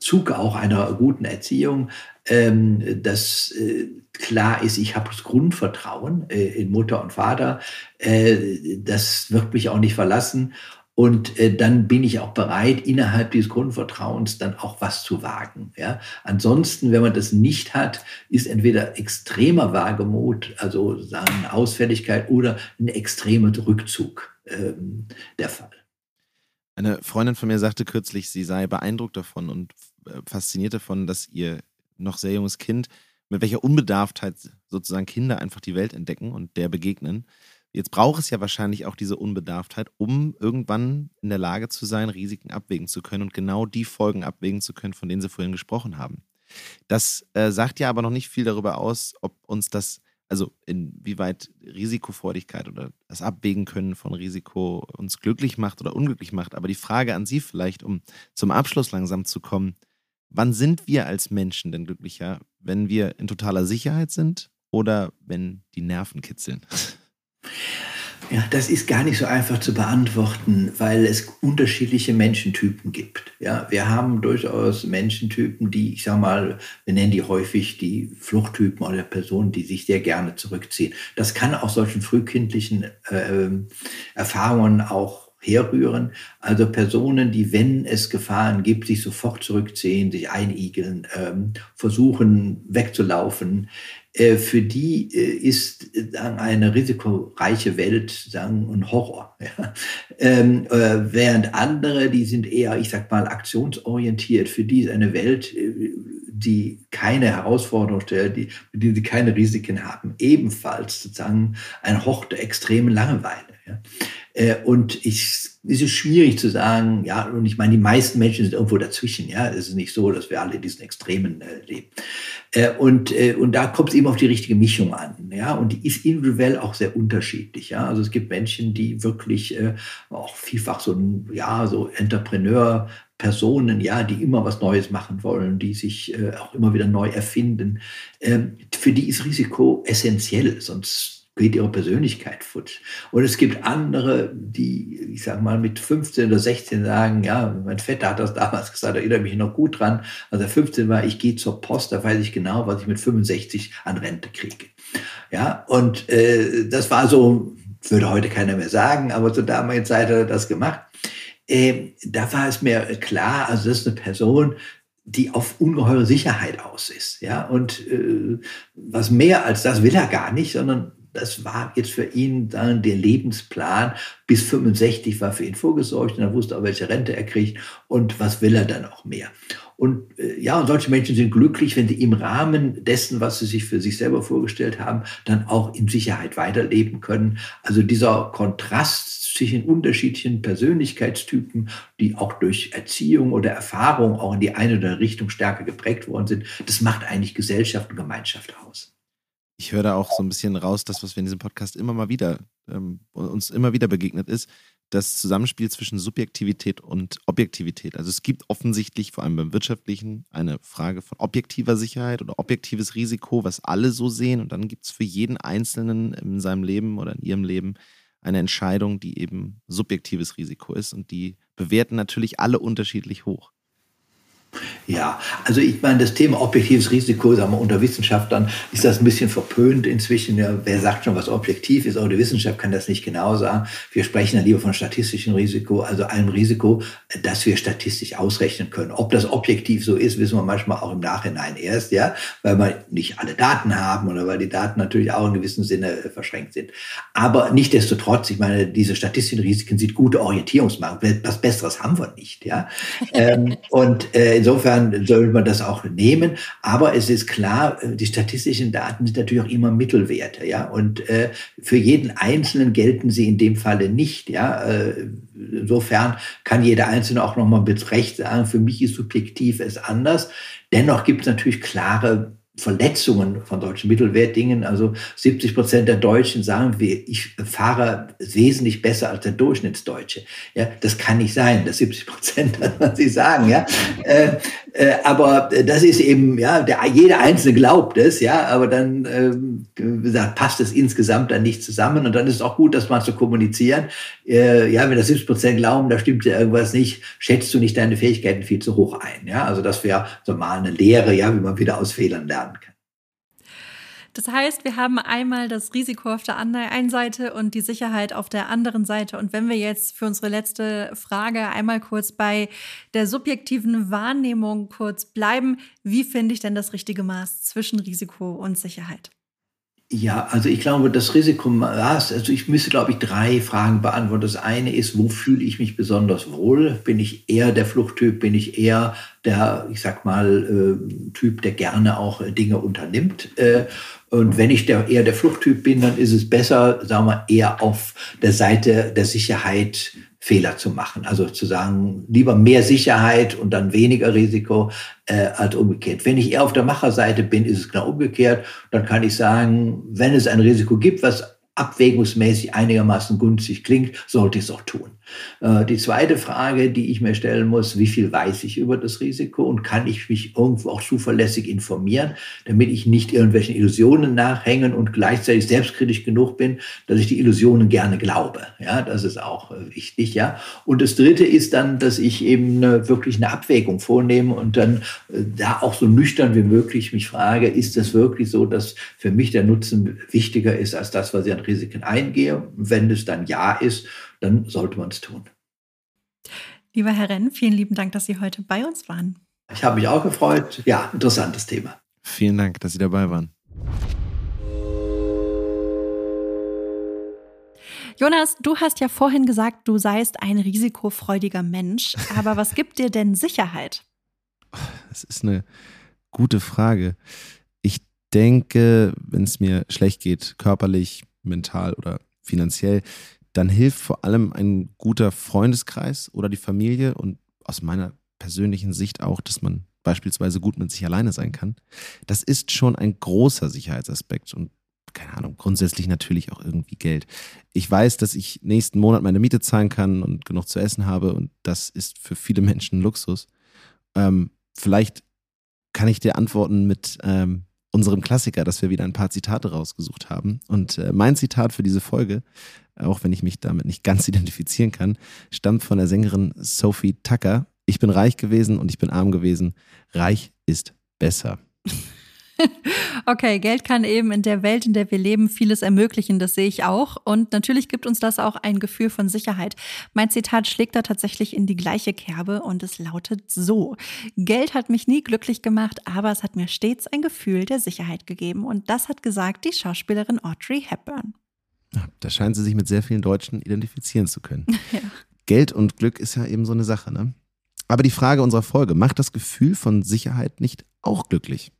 Zug auch einer guten Erziehung, ähm, dass äh, klar ist, ich habe das Grundvertrauen äh, in Mutter und Vater, äh, das wird mich auch nicht verlassen. Und äh, dann bin ich auch bereit, innerhalb dieses Grundvertrauens dann auch was zu wagen. Ja? Ansonsten, wenn man das nicht hat, ist entweder extremer Wagemut, also sagen Ausfälligkeit oder ein extremer Rückzug ähm, der Fall. Eine Freundin von mir sagte kürzlich, sie sei beeindruckt davon und fasziniert davon, dass ihr noch sehr junges Kind, mit welcher Unbedarftheit sozusagen Kinder einfach die Welt entdecken und der begegnen. Jetzt braucht es ja wahrscheinlich auch diese Unbedarftheit, um irgendwann in der Lage zu sein, Risiken abwägen zu können und genau die Folgen abwägen zu können, von denen Sie vorhin gesprochen haben. Das äh, sagt ja aber noch nicht viel darüber aus, ob uns das, also inwieweit Risikofreudigkeit oder das Abwägen können von Risiko uns glücklich macht oder unglücklich macht. Aber die Frage an Sie vielleicht, um zum Abschluss langsam zu kommen, Wann sind wir als Menschen denn glücklicher, wenn wir in totaler Sicherheit sind oder wenn die Nerven kitzeln? Ja, das ist gar nicht so einfach zu beantworten, weil es unterschiedliche Menschentypen gibt. Ja, wir haben durchaus Menschentypen, die, ich sag mal, wir nennen die häufig die Fluchttypen oder Personen, die sich sehr gerne zurückziehen. Das kann aus solchen frühkindlichen äh, Erfahrungen auch herrühren. Also Personen, die, wenn es Gefahren gibt, sich sofort zurückziehen, sich einigeln, ähm, versuchen wegzulaufen. Äh, für die äh, ist äh, eine risikoreiche Welt sagen, ein Horror. Ja. Ähm, äh, während andere, die sind eher, ich sag mal, aktionsorientiert. Für die ist eine Welt, äh, die keine Herausforderung stellt, die, die sie keine Risiken haben, ebenfalls sozusagen ein Hort der extremen Langeweile. Ja. Äh, und ich, es ist schwierig zu sagen, ja, und ich meine, die meisten Menschen sind irgendwo dazwischen, ja. Es ist nicht so, dass wir alle in diesen Extremen äh, leben. Äh, und, und da kommt es eben auf die richtige Mischung an, ja. Und die ist individuell auch sehr unterschiedlich, ja. Also es gibt Menschen, die wirklich auch vielfach so ja, so Entrepreneur Personen, ja, die immer was Neues machen wollen, die sich auch immer wieder neu erfinden. Ähm, für die ist Risiko essentiell, sonst geht ihre Persönlichkeit futsch. Und es gibt andere, die, ich sage mal, mit 15 oder 16 sagen, ja, mein Vetter hat das damals gesagt, erinnere mich noch gut dran, als er 15 war, ich gehe zur Post, da weiß ich genau, was ich mit 65 an Rente kriege. Ja, und äh, das war so, würde heute keiner mehr sagen, aber zur damaligen Zeit hat er das gemacht. Äh, da war es mir klar, also das ist eine Person, die auf ungeheure Sicherheit aus ist. Ja? Und äh, was mehr als das will er gar nicht, sondern das war jetzt für ihn dann der Lebensplan. Bis 65 war für ihn vorgesorgt und er wusste auch, welche Rente er kriegt und was will er dann auch mehr. Und äh, ja, und solche Menschen sind glücklich, wenn sie im Rahmen dessen, was sie sich für sich selber vorgestellt haben, dann auch in Sicherheit weiterleben können. Also dieser Kontrast zwischen unterschiedlichen Persönlichkeitstypen, die auch durch Erziehung oder Erfahrung auch in die eine oder andere Richtung stärker geprägt worden sind, das macht eigentlich Gesellschaft und Gemeinschaft aus. Ich höre da auch so ein bisschen raus, das, was wir in diesem Podcast immer mal wieder, ähm, uns immer wieder begegnet ist, das Zusammenspiel zwischen Subjektivität und Objektivität. Also es gibt offensichtlich, vor allem beim Wirtschaftlichen, eine Frage von objektiver Sicherheit oder objektives Risiko, was alle so sehen. Und dann gibt es für jeden Einzelnen in seinem Leben oder in ihrem Leben eine Entscheidung, die eben subjektives Risiko ist. Und die bewerten natürlich alle unterschiedlich hoch. Ja, also ich meine, das Thema objektives Risiko, sagen wir, unter Wissenschaftlern ist das ein bisschen verpönt inzwischen. Ja, wer sagt schon, was objektiv ist? Auch die Wissenschaft kann das nicht genau sagen. Wir sprechen dann lieber von statistischem Risiko, also einem Risiko, das wir statistisch ausrechnen können. Ob das objektiv so ist, wissen wir manchmal auch im Nachhinein erst, ja, weil wir nicht alle Daten haben oder weil die Daten natürlich auch in gewissem Sinne äh, verschränkt sind. Aber nichtdestotrotz, ich meine, diese statistischen Risiken sind gute Orientierungsmarken. Was Besseres haben wir nicht, ja. ähm, und äh, insofern soll man das auch nehmen. Aber es ist klar, die statistischen Daten sind natürlich auch immer Mittelwerte, ja. Und äh, für jeden Einzelnen gelten sie in dem Falle nicht, ja. Äh, insofern kann jeder Einzelne auch nochmal mit Recht sagen, für mich ist subjektiv es anders. Dennoch gibt es natürlich klare Verletzungen von deutschen Mittelwertdingen. Also 70 Prozent der Deutschen sagen, ich fahre wesentlich besser als der Durchschnittsdeutsche. Ja, das kann nicht sein, dass 70 Prozent, was sie sagen. Ja, äh, äh, aber das ist eben, ja, der, jeder Einzelne glaubt es, ja, aber dann, äh, wie gesagt, passt es insgesamt dann nicht zusammen und dann ist es auch gut, das mal zu kommunizieren. Äh, ja, wenn das 70 Prozent glauben, da stimmt ja irgendwas nicht, schätzt du nicht deine Fähigkeiten viel zu hoch ein. Ja, also das wäre so mal eine Lehre, ja, wie man wieder aus Fehlern lernen kann. Das heißt, wir haben einmal das Risiko auf der einen Seite und die Sicherheit auf der anderen Seite. Und wenn wir jetzt für unsere letzte Frage einmal kurz bei der subjektiven Wahrnehmung kurz bleiben, wie finde ich denn das richtige Maß zwischen Risiko und Sicherheit? Ja, also ich glaube, das Risikomaß, also ich müsste, glaube ich, drei Fragen beantworten. Das eine ist, wo fühle ich mich besonders wohl? Bin ich eher der Fluchttyp? Bin ich eher der, ich sag mal, äh, Typ, der gerne auch Dinge unternimmt? Äh, und wenn ich der, eher der Fluchttyp bin, dann ist es besser, sagen wir, eher auf der Seite der Sicherheit Fehler zu machen. Also zu sagen, lieber mehr Sicherheit und dann weniger Risiko äh, als umgekehrt. Wenn ich eher auf der Macherseite bin, ist es genau umgekehrt. Dann kann ich sagen, wenn es ein Risiko gibt, was abwägungsmäßig einigermaßen günstig klingt, sollte ich es auch tun. Äh, die zweite Frage, die ich mir stellen muss, wie viel weiß ich über das Risiko und kann ich mich irgendwo auch zuverlässig informieren, damit ich nicht irgendwelchen Illusionen nachhängen und gleichzeitig selbstkritisch genug bin, dass ich die Illusionen gerne glaube. Ja, das ist auch äh, wichtig. Ja, und das dritte ist dann, dass ich eben eine, wirklich eine Abwägung vornehme und dann äh, da auch so nüchtern wie möglich mich frage, ist das wirklich so, dass für mich der Nutzen wichtiger ist als das, was ich an Risiken eingehe? Wenn es dann ja ist, dann sollte man es tun. Lieber Herr Renn, vielen lieben Dank, dass Sie heute bei uns waren. Ich habe mich auch gefreut. Ja, interessantes Thema. Vielen Dank, dass Sie dabei waren. Jonas, du hast ja vorhin gesagt, du seist ein risikofreudiger Mensch. Aber was gibt dir denn Sicherheit? Das ist eine gute Frage. Ich denke, wenn es mir schlecht geht, körperlich, mental oder finanziell, dann hilft vor allem ein guter Freundeskreis oder die Familie und aus meiner persönlichen Sicht auch, dass man beispielsweise gut mit sich alleine sein kann. Das ist schon ein großer Sicherheitsaspekt und keine Ahnung, grundsätzlich natürlich auch irgendwie Geld. Ich weiß, dass ich nächsten Monat meine Miete zahlen kann und genug zu essen habe und das ist für viele Menschen Luxus. Ähm, vielleicht kann ich dir antworten mit ähm, unserem Klassiker, dass wir wieder ein paar Zitate rausgesucht haben. Und äh, mein Zitat für diese Folge, auch wenn ich mich damit nicht ganz identifizieren kann, stammt von der Sängerin Sophie Tucker. Ich bin reich gewesen und ich bin arm gewesen. Reich ist besser. Okay, Geld kann eben in der Welt, in der wir leben, vieles ermöglichen, das sehe ich auch. Und natürlich gibt uns das auch ein Gefühl von Sicherheit. Mein Zitat schlägt da tatsächlich in die gleiche Kerbe und es lautet so. Geld hat mich nie glücklich gemacht, aber es hat mir stets ein Gefühl der Sicherheit gegeben. Und das hat gesagt die Schauspielerin Audrey Hepburn. Da scheint sie sich mit sehr vielen Deutschen identifizieren zu können. Ja. Geld und Glück ist ja eben so eine Sache, ne? Aber die Frage unserer Folge, macht das Gefühl von Sicherheit nicht auch glücklich?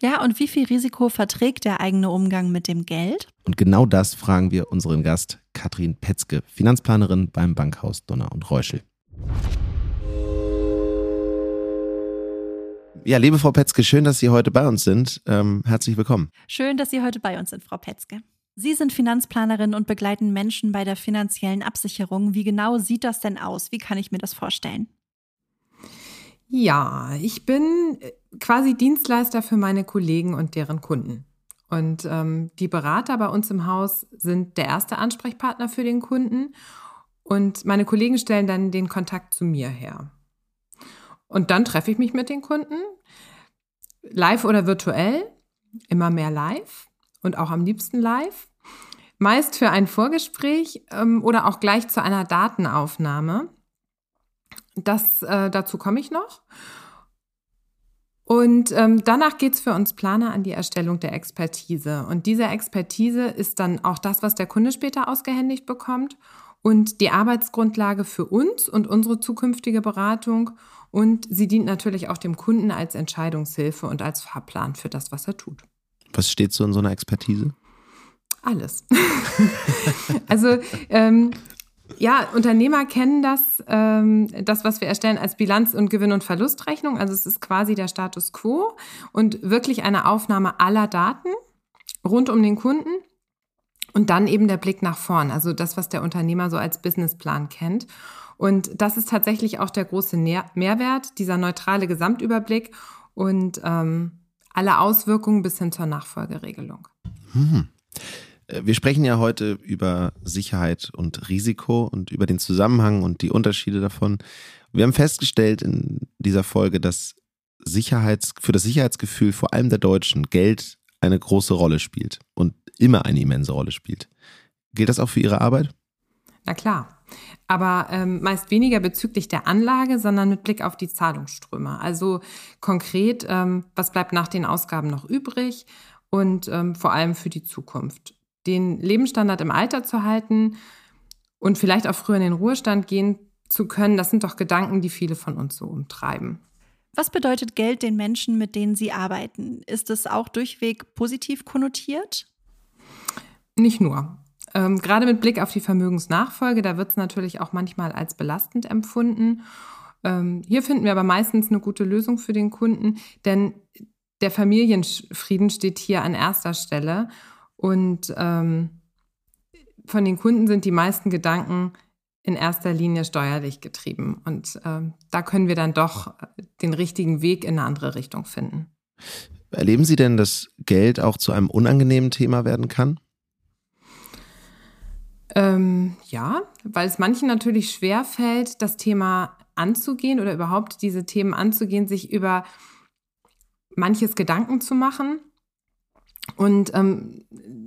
Ja, und wie viel Risiko verträgt der eigene Umgang mit dem Geld? Und genau das fragen wir unseren Gast Katrin Petzke, Finanzplanerin beim Bankhaus Donner und Reuschel. Ja, liebe Frau Petzke, schön, dass Sie heute bei uns sind. Ähm, herzlich willkommen. Schön, dass Sie heute bei uns sind, Frau Petzke. Sie sind Finanzplanerin und begleiten Menschen bei der finanziellen Absicherung. Wie genau sieht das denn aus? Wie kann ich mir das vorstellen? Ja, ich bin quasi Dienstleister für meine Kollegen und deren Kunden. Und ähm, die Berater bei uns im Haus sind der erste Ansprechpartner für den Kunden. Und meine Kollegen stellen dann den Kontakt zu mir her. Und dann treffe ich mich mit den Kunden, live oder virtuell, immer mehr live und auch am liebsten live. Meist für ein Vorgespräch ähm, oder auch gleich zu einer Datenaufnahme. Das, äh, dazu komme ich noch. Und ähm, danach geht's für uns Planer an die Erstellung der Expertise. Und diese Expertise ist dann auch das, was der Kunde später ausgehändigt bekommt und die Arbeitsgrundlage für uns und unsere zukünftige Beratung. Und sie dient natürlich auch dem Kunden als Entscheidungshilfe und als Fahrplan für das, was er tut. Was steht so in so einer Expertise? Alles. also ähm, ja, Unternehmer kennen das, ähm, das, was wir erstellen als Bilanz- und Gewinn- und Verlustrechnung. Also es ist quasi der Status quo und wirklich eine Aufnahme aller Daten rund um den Kunden und dann eben der Blick nach vorn, also das, was der Unternehmer so als Businessplan kennt. Und das ist tatsächlich auch der große Mehrwert, dieser neutrale Gesamtüberblick und ähm, alle Auswirkungen bis hin zur Nachfolgeregelung. Hm. Äh, wir sprechen ja heute über Sicherheit und Risiko und über den Zusammenhang und die Unterschiede davon. Wir haben festgestellt in dieser Folge, dass Sicherheits, für das Sicherheitsgefühl vor allem der Deutschen Geld eine große Rolle spielt und immer eine immense Rolle spielt. Gilt das auch für Ihre Arbeit? Na klar. Aber ähm, meist weniger bezüglich der Anlage, sondern mit Blick auf die Zahlungsströme. Also konkret, ähm, was bleibt nach den Ausgaben noch übrig und ähm, vor allem für die Zukunft den Lebensstandard im Alter zu halten und vielleicht auch früher in den Ruhestand gehen zu können, das sind doch Gedanken, die viele von uns so umtreiben. Was bedeutet Geld den Menschen, mit denen Sie arbeiten? Ist es auch durchweg positiv konnotiert? Nicht nur. Ähm, gerade mit Blick auf die Vermögensnachfolge, da wird es natürlich auch manchmal als belastend empfunden. Ähm, hier finden wir aber meistens eine gute Lösung für den Kunden, denn der Familienfrieden steht hier an erster Stelle. Und ähm, von den Kunden sind die meisten Gedanken in erster Linie steuerlich getrieben. Und ähm, da können wir dann doch den richtigen Weg in eine andere Richtung finden. Erleben Sie denn, dass Geld auch zu einem unangenehmen Thema werden kann? Ähm, ja, weil es manchen natürlich schwer fällt, das Thema anzugehen oder überhaupt diese Themen anzugehen, sich über manches Gedanken zu machen. Und ähm,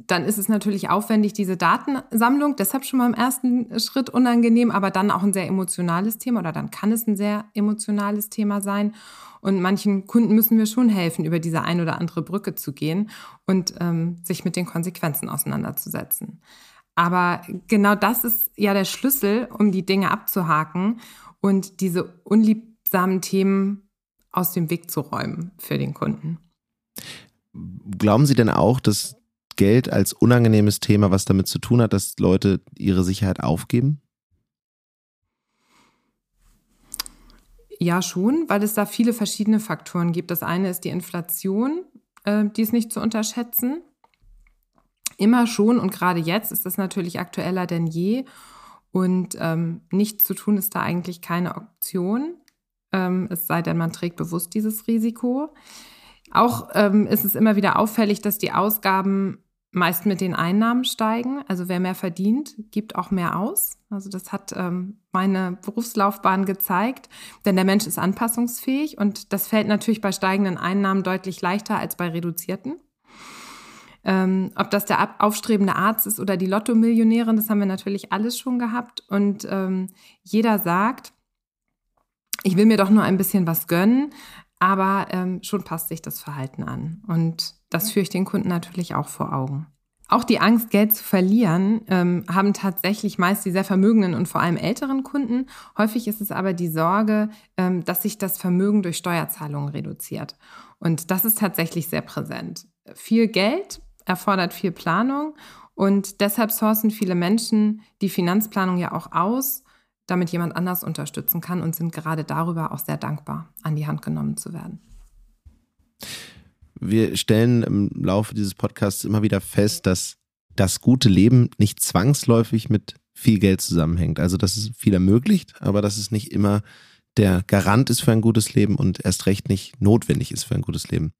dann ist es natürlich aufwendig, diese Datensammlung, deshalb schon mal im ersten Schritt unangenehm, aber dann auch ein sehr emotionales Thema oder dann kann es ein sehr emotionales Thema sein. Und manchen Kunden müssen wir schon helfen, über diese ein oder andere Brücke zu gehen und ähm, sich mit den Konsequenzen auseinanderzusetzen. Aber genau das ist ja der Schlüssel, um die Dinge abzuhaken und diese unliebsamen Themen aus dem Weg zu räumen für den Kunden. Glauben Sie denn auch, dass Geld als unangenehmes Thema was damit zu tun hat, dass Leute ihre Sicherheit aufgeben? Ja, schon, weil es da viele verschiedene Faktoren gibt. Das eine ist die Inflation, äh, die ist nicht zu unterschätzen. Immer schon und gerade jetzt ist es natürlich aktueller denn je. Und ähm, nichts zu tun ist da eigentlich keine Option. Ähm, es sei denn, man trägt bewusst dieses Risiko. Auch ähm, ist es immer wieder auffällig, dass die Ausgaben meist mit den Einnahmen steigen. Also wer mehr verdient, gibt auch mehr aus. Also das hat ähm, meine Berufslaufbahn gezeigt, denn der Mensch ist anpassungsfähig und das fällt natürlich bei steigenden Einnahmen deutlich leichter als bei reduzierten. Ähm, ob das der aufstrebende Arzt ist oder die Lotto-Millionärin, das haben wir natürlich alles schon gehabt. Und ähm, jeder sagt, ich will mir doch nur ein bisschen was gönnen, aber ähm, schon passt sich das Verhalten an. Und das führe ich den Kunden natürlich auch vor Augen. Auch die Angst, Geld zu verlieren, ähm, haben tatsächlich meist die sehr vermögenden und vor allem älteren Kunden. Häufig ist es aber die Sorge, ähm, dass sich das Vermögen durch Steuerzahlungen reduziert. Und das ist tatsächlich sehr präsent. Viel Geld erfordert viel Planung und deshalb sourcen viele Menschen die Finanzplanung ja auch aus, damit jemand anders unterstützen kann und sind gerade darüber auch sehr dankbar, an die Hand genommen zu werden. Wir stellen im Laufe dieses Podcasts immer wieder fest, dass das gute Leben nicht zwangsläufig mit viel Geld zusammenhängt. Also, dass es viel ermöglicht, aber dass es nicht immer der Garant ist für ein gutes Leben und erst recht nicht notwendig ist für ein gutes Leben.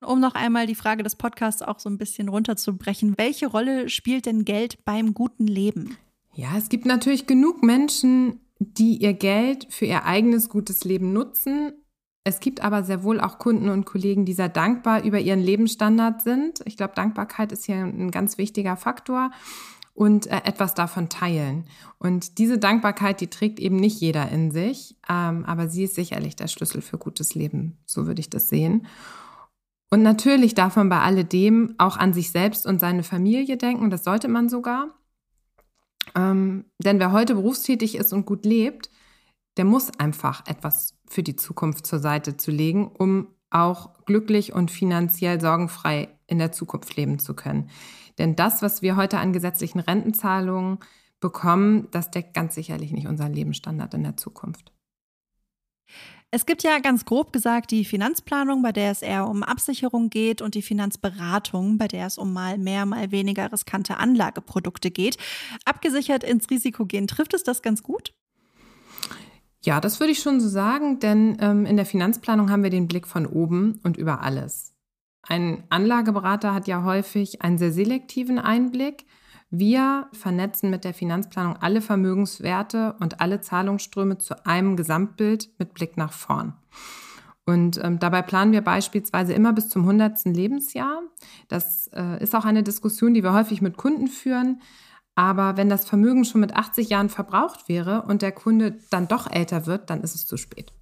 Um noch einmal die Frage des Podcasts auch so ein bisschen runterzubrechen, welche Rolle spielt denn Geld beim guten Leben? Ja, es gibt natürlich genug Menschen, die ihr Geld für ihr eigenes gutes Leben nutzen es gibt aber sehr wohl auch Kunden und Kollegen, die sehr dankbar über ihren Lebensstandard sind. Ich glaube, Dankbarkeit ist hier ein ganz wichtiger Faktor und äh, etwas davon teilen. Und diese Dankbarkeit, die trägt eben nicht jeder in sich, ähm, aber sie ist sicherlich der Schlüssel für gutes Leben. So würde ich das sehen. Und natürlich darf man bei alledem auch an sich selbst und seine Familie denken. Das sollte man sogar. Ähm, denn wer heute berufstätig ist und gut lebt, der muss einfach etwas für die Zukunft zur Seite zu legen, um auch glücklich und finanziell sorgenfrei in der Zukunft leben zu können. Denn das, was wir heute an gesetzlichen Rentenzahlungen bekommen, das deckt ganz sicherlich nicht unseren Lebensstandard in der Zukunft. Es gibt ja ganz grob gesagt die Finanzplanung, bei der es eher um Absicherung geht, und die Finanzberatung, bei der es um mal mehr, mal weniger riskante Anlageprodukte geht. Abgesichert ins Risiko gehen, trifft es das ganz gut? Ja, das würde ich schon so sagen, denn ähm, in der Finanzplanung haben wir den Blick von oben und über alles. Ein Anlageberater hat ja häufig einen sehr selektiven Einblick. Wir vernetzen mit der Finanzplanung alle Vermögenswerte und alle Zahlungsströme zu einem Gesamtbild mit Blick nach vorn. Und ähm, dabei planen wir beispielsweise immer bis zum 100. Lebensjahr. Das äh, ist auch eine Diskussion, die wir häufig mit Kunden führen. Aber wenn das Vermögen schon mit 80 Jahren verbraucht wäre und der Kunde dann doch älter wird, dann ist es zu spät.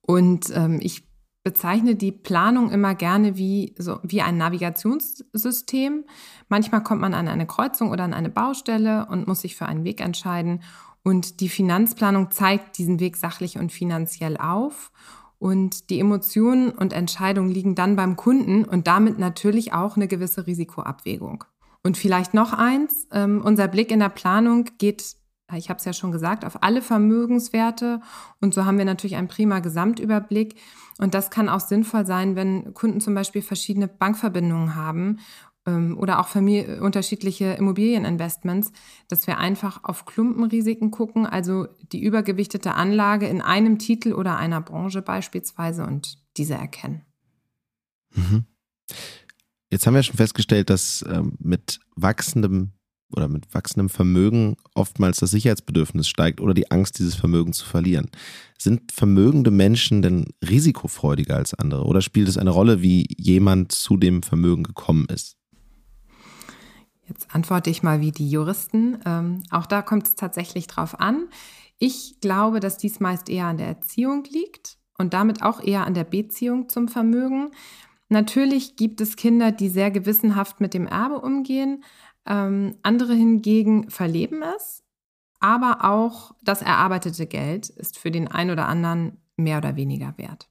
Und ähm, ich bezeichne die Planung immer gerne wie, so, wie ein Navigationssystem. Manchmal kommt man an eine Kreuzung oder an eine Baustelle und muss sich für einen Weg entscheiden. Und die Finanzplanung zeigt diesen Weg sachlich und finanziell auf. Und die Emotionen und Entscheidungen liegen dann beim Kunden und damit natürlich auch eine gewisse Risikoabwägung. Und vielleicht noch eins, ähm, unser Blick in der Planung geht, ich habe es ja schon gesagt, auf alle Vermögenswerte. Und so haben wir natürlich einen prima Gesamtüberblick. Und das kann auch sinnvoll sein, wenn Kunden zum Beispiel verschiedene Bankverbindungen haben ähm, oder auch Familie, unterschiedliche Immobilieninvestments, dass wir einfach auf Klumpenrisiken gucken, also die übergewichtete Anlage in einem Titel oder einer Branche beispielsweise und diese erkennen. Mhm. Jetzt haben wir schon festgestellt, dass ähm, mit wachsendem oder mit wachsendem Vermögen oftmals das Sicherheitsbedürfnis steigt oder die Angst, dieses Vermögen zu verlieren. Sind vermögende Menschen denn risikofreudiger als andere oder spielt es eine Rolle, wie jemand zu dem Vermögen gekommen ist? Jetzt antworte ich mal wie die Juristen. Ähm, auch da kommt es tatsächlich drauf an. Ich glaube, dass dies meist eher an der Erziehung liegt und damit auch eher an der Beziehung zum Vermögen. Natürlich gibt es Kinder, die sehr gewissenhaft mit dem Erbe umgehen. Ähm, andere hingegen verleben es. Aber auch das erarbeitete Geld ist für den einen oder anderen mehr oder weniger wert.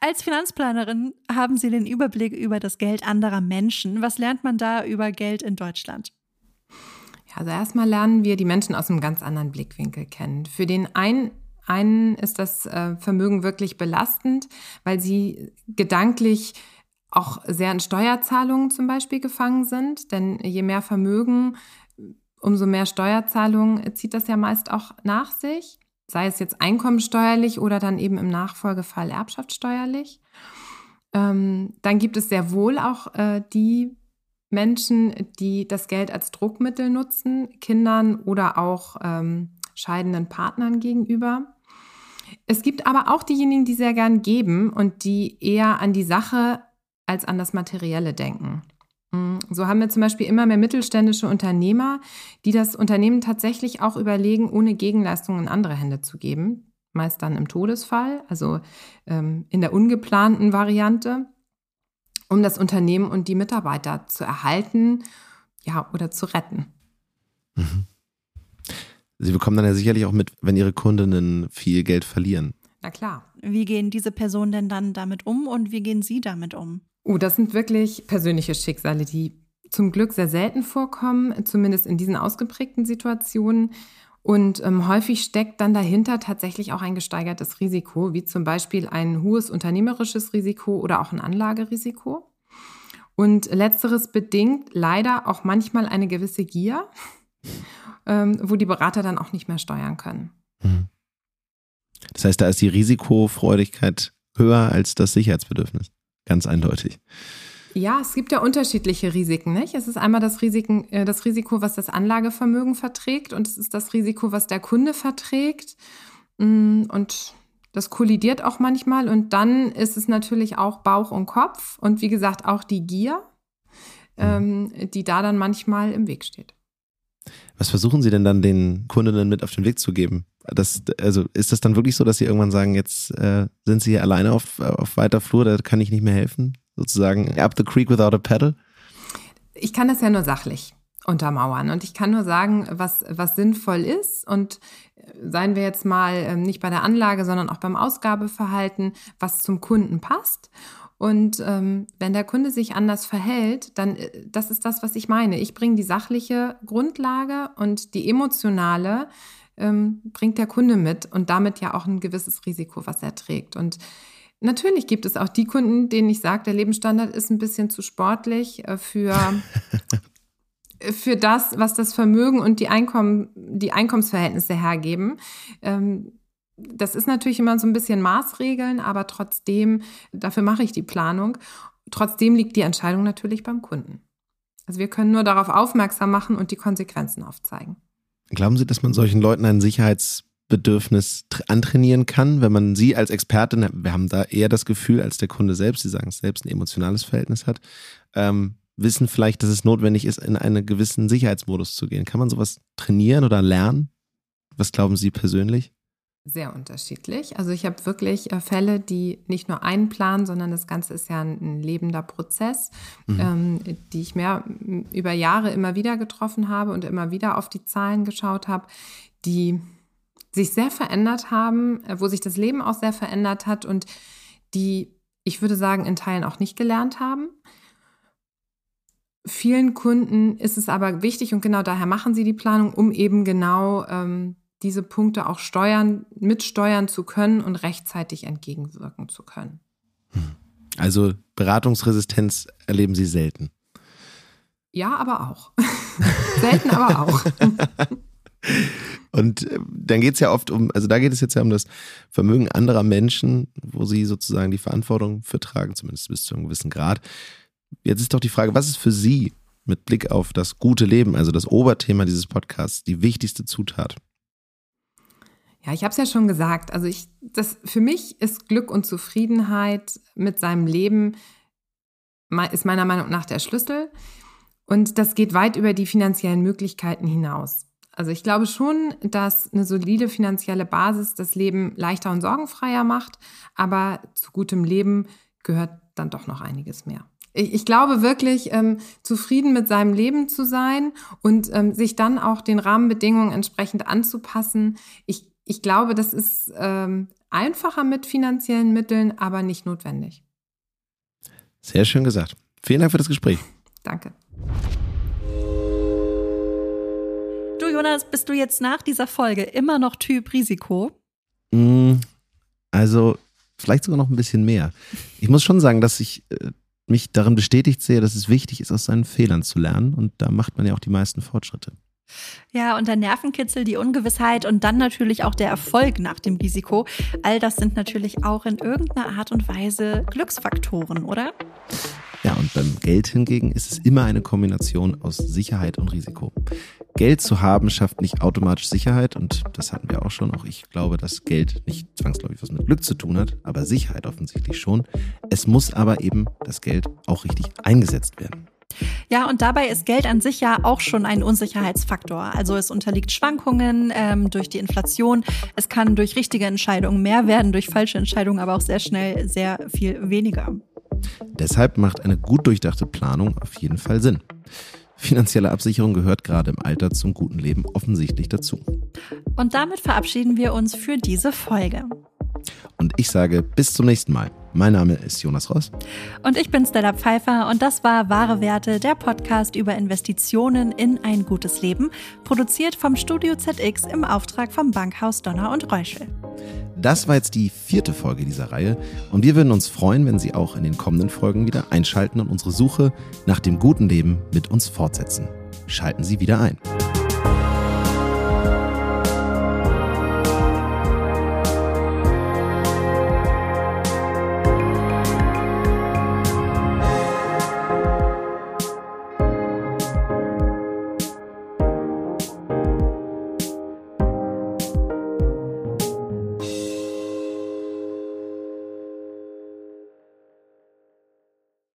Als Finanzplanerin haben Sie den Überblick über das Geld anderer Menschen. Was lernt man da über Geld in Deutschland? Ja, also erstmal lernen wir die Menschen aus einem ganz anderen Blickwinkel kennen. Für den einen einen ist das äh, Vermögen wirklich belastend, weil sie gedanklich auch sehr in Steuerzahlungen zum Beispiel gefangen sind. Denn je mehr Vermögen, umso mehr Steuerzahlungen zieht das ja meist auch nach sich. Sei es jetzt einkommensteuerlich oder dann eben im Nachfolgefall erbschaftssteuerlich. Ähm, dann gibt es sehr wohl auch äh, die Menschen, die das Geld als Druckmittel nutzen, Kindern oder auch ähm, scheidenden Partnern gegenüber. Es gibt aber auch diejenigen, die sehr gern geben und die eher an die Sache als an das Materielle denken. Mm, so haben wir zum Beispiel immer mehr mittelständische Unternehmer, die das Unternehmen tatsächlich auch überlegen, ohne Gegenleistungen in andere Hände zu geben. Meist dann im Todesfall, also ähm, in der ungeplanten Variante, um das Unternehmen und die Mitarbeiter zu erhalten ja, oder zu retten. Mhm. Sie bekommen dann ja sicherlich auch mit, wenn Ihre Kundinnen viel Geld verlieren. Na klar. Wie gehen diese Personen denn dann damit um und wie gehen Sie damit um? Oh, das sind wirklich persönliche Schicksale, die zum Glück sehr selten vorkommen, zumindest in diesen ausgeprägten Situationen. Und ähm, häufig steckt dann dahinter tatsächlich auch ein gesteigertes Risiko, wie zum Beispiel ein hohes unternehmerisches Risiko oder auch ein Anlagerisiko. Und letzteres bedingt leider auch manchmal eine gewisse Gier ähm, wo die Berater dann auch nicht mehr steuern können. Mhm. Das heißt, da ist die Risikofreudigkeit höher als das Sicherheitsbedürfnis. Ganz eindeutig. Ja, es gibt ja unterschiedliche Risiken. Nicht? Es ist einmal das, Risiken, äh, das Risiko, was das Anlagevermögen verträgt und es ist das Risiko, was der Kunde verträgt. Mm, und das kollidiert auch manchmal. Und dann ist es natürlich auch Bauch und Kopf und wie gesagt auch die Gier, mhm. ähm, die da dann manchmal im Weg steht. Was versuchen Sie denn dann den Kundinnen mit auf den Weg zu geben? Das, also ist das dann wirklich so, dass Sie irgendwann sagen, jetzt äh, sind Sie hier alleine auf, auf weiter Flur, da kann ich nicht mehr helfen? Sozusagen up the creek without a paddle? Ich kann das ja nur sachlich untermauern und ich kann nur sagen, was, was sinnvoll ist und äh, seien wir jetzt mal ähm, nicht bei der Anlage, sondern auch beim Ausgabeverhalten, was zum Kunden passt. Und ähm, wenn der Kunde sich anders verhält, dann äh, das ist das, was ich meine. Ich bringe die sachliche Grundlage und die emotionale ähm, bringt der Kunde mit und damit ja auch ein gewisses Risiko, was er trägt. Und natürlich gibt es auch die Kunden, denen ich sage, der Lebensstandard ist ein bisschen zu sportlich äh, für für das, was das Vermögen und die Einkommen, die Einkommensverhältnisse hergeben. Ähm, das ist natürlich immer so ein bisschen Maßregeln, aber trotzdem, dafür mache ich die Planung. Trotzdem liegt die Entscheidung natürlich beim Kunden. Also wir können nur darauf aufmerksam machen und die Konsequenzen aufzeigen. Glauben Sie, dass man solchen Leuten ein Sicherheitsbedürfnis antrainieren kann, wenn man sie als Expertin, wir haben da eher das Gefühl als der Kunde selbst, Sie sagen es selbst, ein emotionales Verhältnis hat, ähm, wissen vielleicht, dass es notwendig ist, in einen gewissen Sicherheitsmodus zu gehen. Kann man sowas trainieren oder lernen? Was glauben Sie persönlich? Sehr unterschiedlich. Also ich habe wirklich äh, Fälle, die nicht nur einen Plan, sondern das Ganze ist ja ein, ein lebender Prozess, mhm. ähm, die ich mehr über Jahre immer wieder getroffen habe und immer wieder auf die Zahlen geschaut habe, die sich sehr verändert haben, äh, wo sich das Leben auch sehr verändert hat und die, ich würde sagen, in Teilen auch nicht gelernt haben. Vielen Kunden ist es aber wichtig und genau daher machen sie die Planung, um eben genau ähm, diese Punkte auch steuern, mitsteuern zu können und rechtzeitig entgegenwirken zu können. Hm. Also Beratungsresistenz erleben Sie selten. Ja, aber auch. selten, aber auch. Und äh, dann geht es ja oft um, also da geht es jetzt ja um das Vermögen anderer Menschen, wo sie sozusagen die Verantwortung für tragen, zumindest bis zu einem gewissen Grad. Jetzt ist doch die Frage, was ist für Sie mit Blick auf das gute Leben, also das Oberthema dieses Podcasts, die wichtigste Zutat? Ja, ich habe es ja schon gesagt. Also ich, das für mich ist Glück und Zufriedenheit mit seinem Leben ist meiner Meinung nach der Schlüssel. Und das geht weit über die finanziellen Möglichkeiten hinaus. Also ich glaube schon, dass eine solide finanzielle Basis das Leben leichter und sorgenfreier macht, aber zu gutem Leben gehört dann doch noch einiges mehr. Ich, ich glaube wirklich, ähm, zufrieden mit seinem Leben zu sein und ähm, sich dann auch den Rahmenbedingungen entsprechend anzupassen. Ich ich glaube, das ist ähm, einfacher mit finanziellen Mitteln, aber nicht notwendig. Sehr schön gesagt. Vielen Dank für das Gespräch. Danke. Du, Jonas, bist du jetzt nach dieser Folge immer noch Typ Risiko? Mm, also, vielleicht sogar noch ein bisschen mehr. Ich muss schon sagen, dass ich äh, mich darin bestätigt sehe, dass es wichtig ist, aus seinen Fehlern zu lernen. Und da macht man ja auch die meisten Fortschritte. Ja, und der Nervenkitzel, die Ungewissheit und dann natürlich auch der Erfolg nach dem Risiko. All das sind natürlich auch in irgendeiner Art und Weise Glücksfaktoren, oder? Ja, und beim Geld hingegen ist es immer eine Kombination aus Sicherheit und Risiko. Geld zu haben schafft nicht automatisch Sicherheit und das hatten wir auch schon. Auch ich glaube, dass Geld nicht zwangsläufig was mit Glück zu tun hat, aber Sicherheit offensichtlich schon. Es muss aber eben das Geld auch richtig eingesetzt werden. Ja, und dabei ist Geld an sich ja auch schon ein Unsicherheitsfaktor. Also es unterliegt Schwankungen ähm, durch die Inflation. Es kann durch richtige Entscheidungen mehr werden, durch falsche Entscheidungen aber auch sehr schnell sehr viel weniger. Deshalb macht eine gut durchdachte Planung auf jeden Fall Sinn. Finanzielle Absicherung gehört gerade im Alter zum guten Leben offensichtlich dazu. Und damit verabschieden wir uns für diese Folge. Und ich sage bis zum nächsten Mal. Mein Name ist Jonas Ross. Und ich bin Stella Pfeiffer und das war Wahre Werte, der Podcast über Investitionen in ein gutes Leben, produziert vom Studio ZX im Auftrag vom Bankhaus Donner und Reuschel. Das war jetzt die vierte Folge dieser Reihe und wir würden uns freuen, wenn Sie auch in den kommenden Folgen wieder einschalten und unsere Suche nach dem guten Leben mit uns fortsetzen. Schalten Sie wieder ein.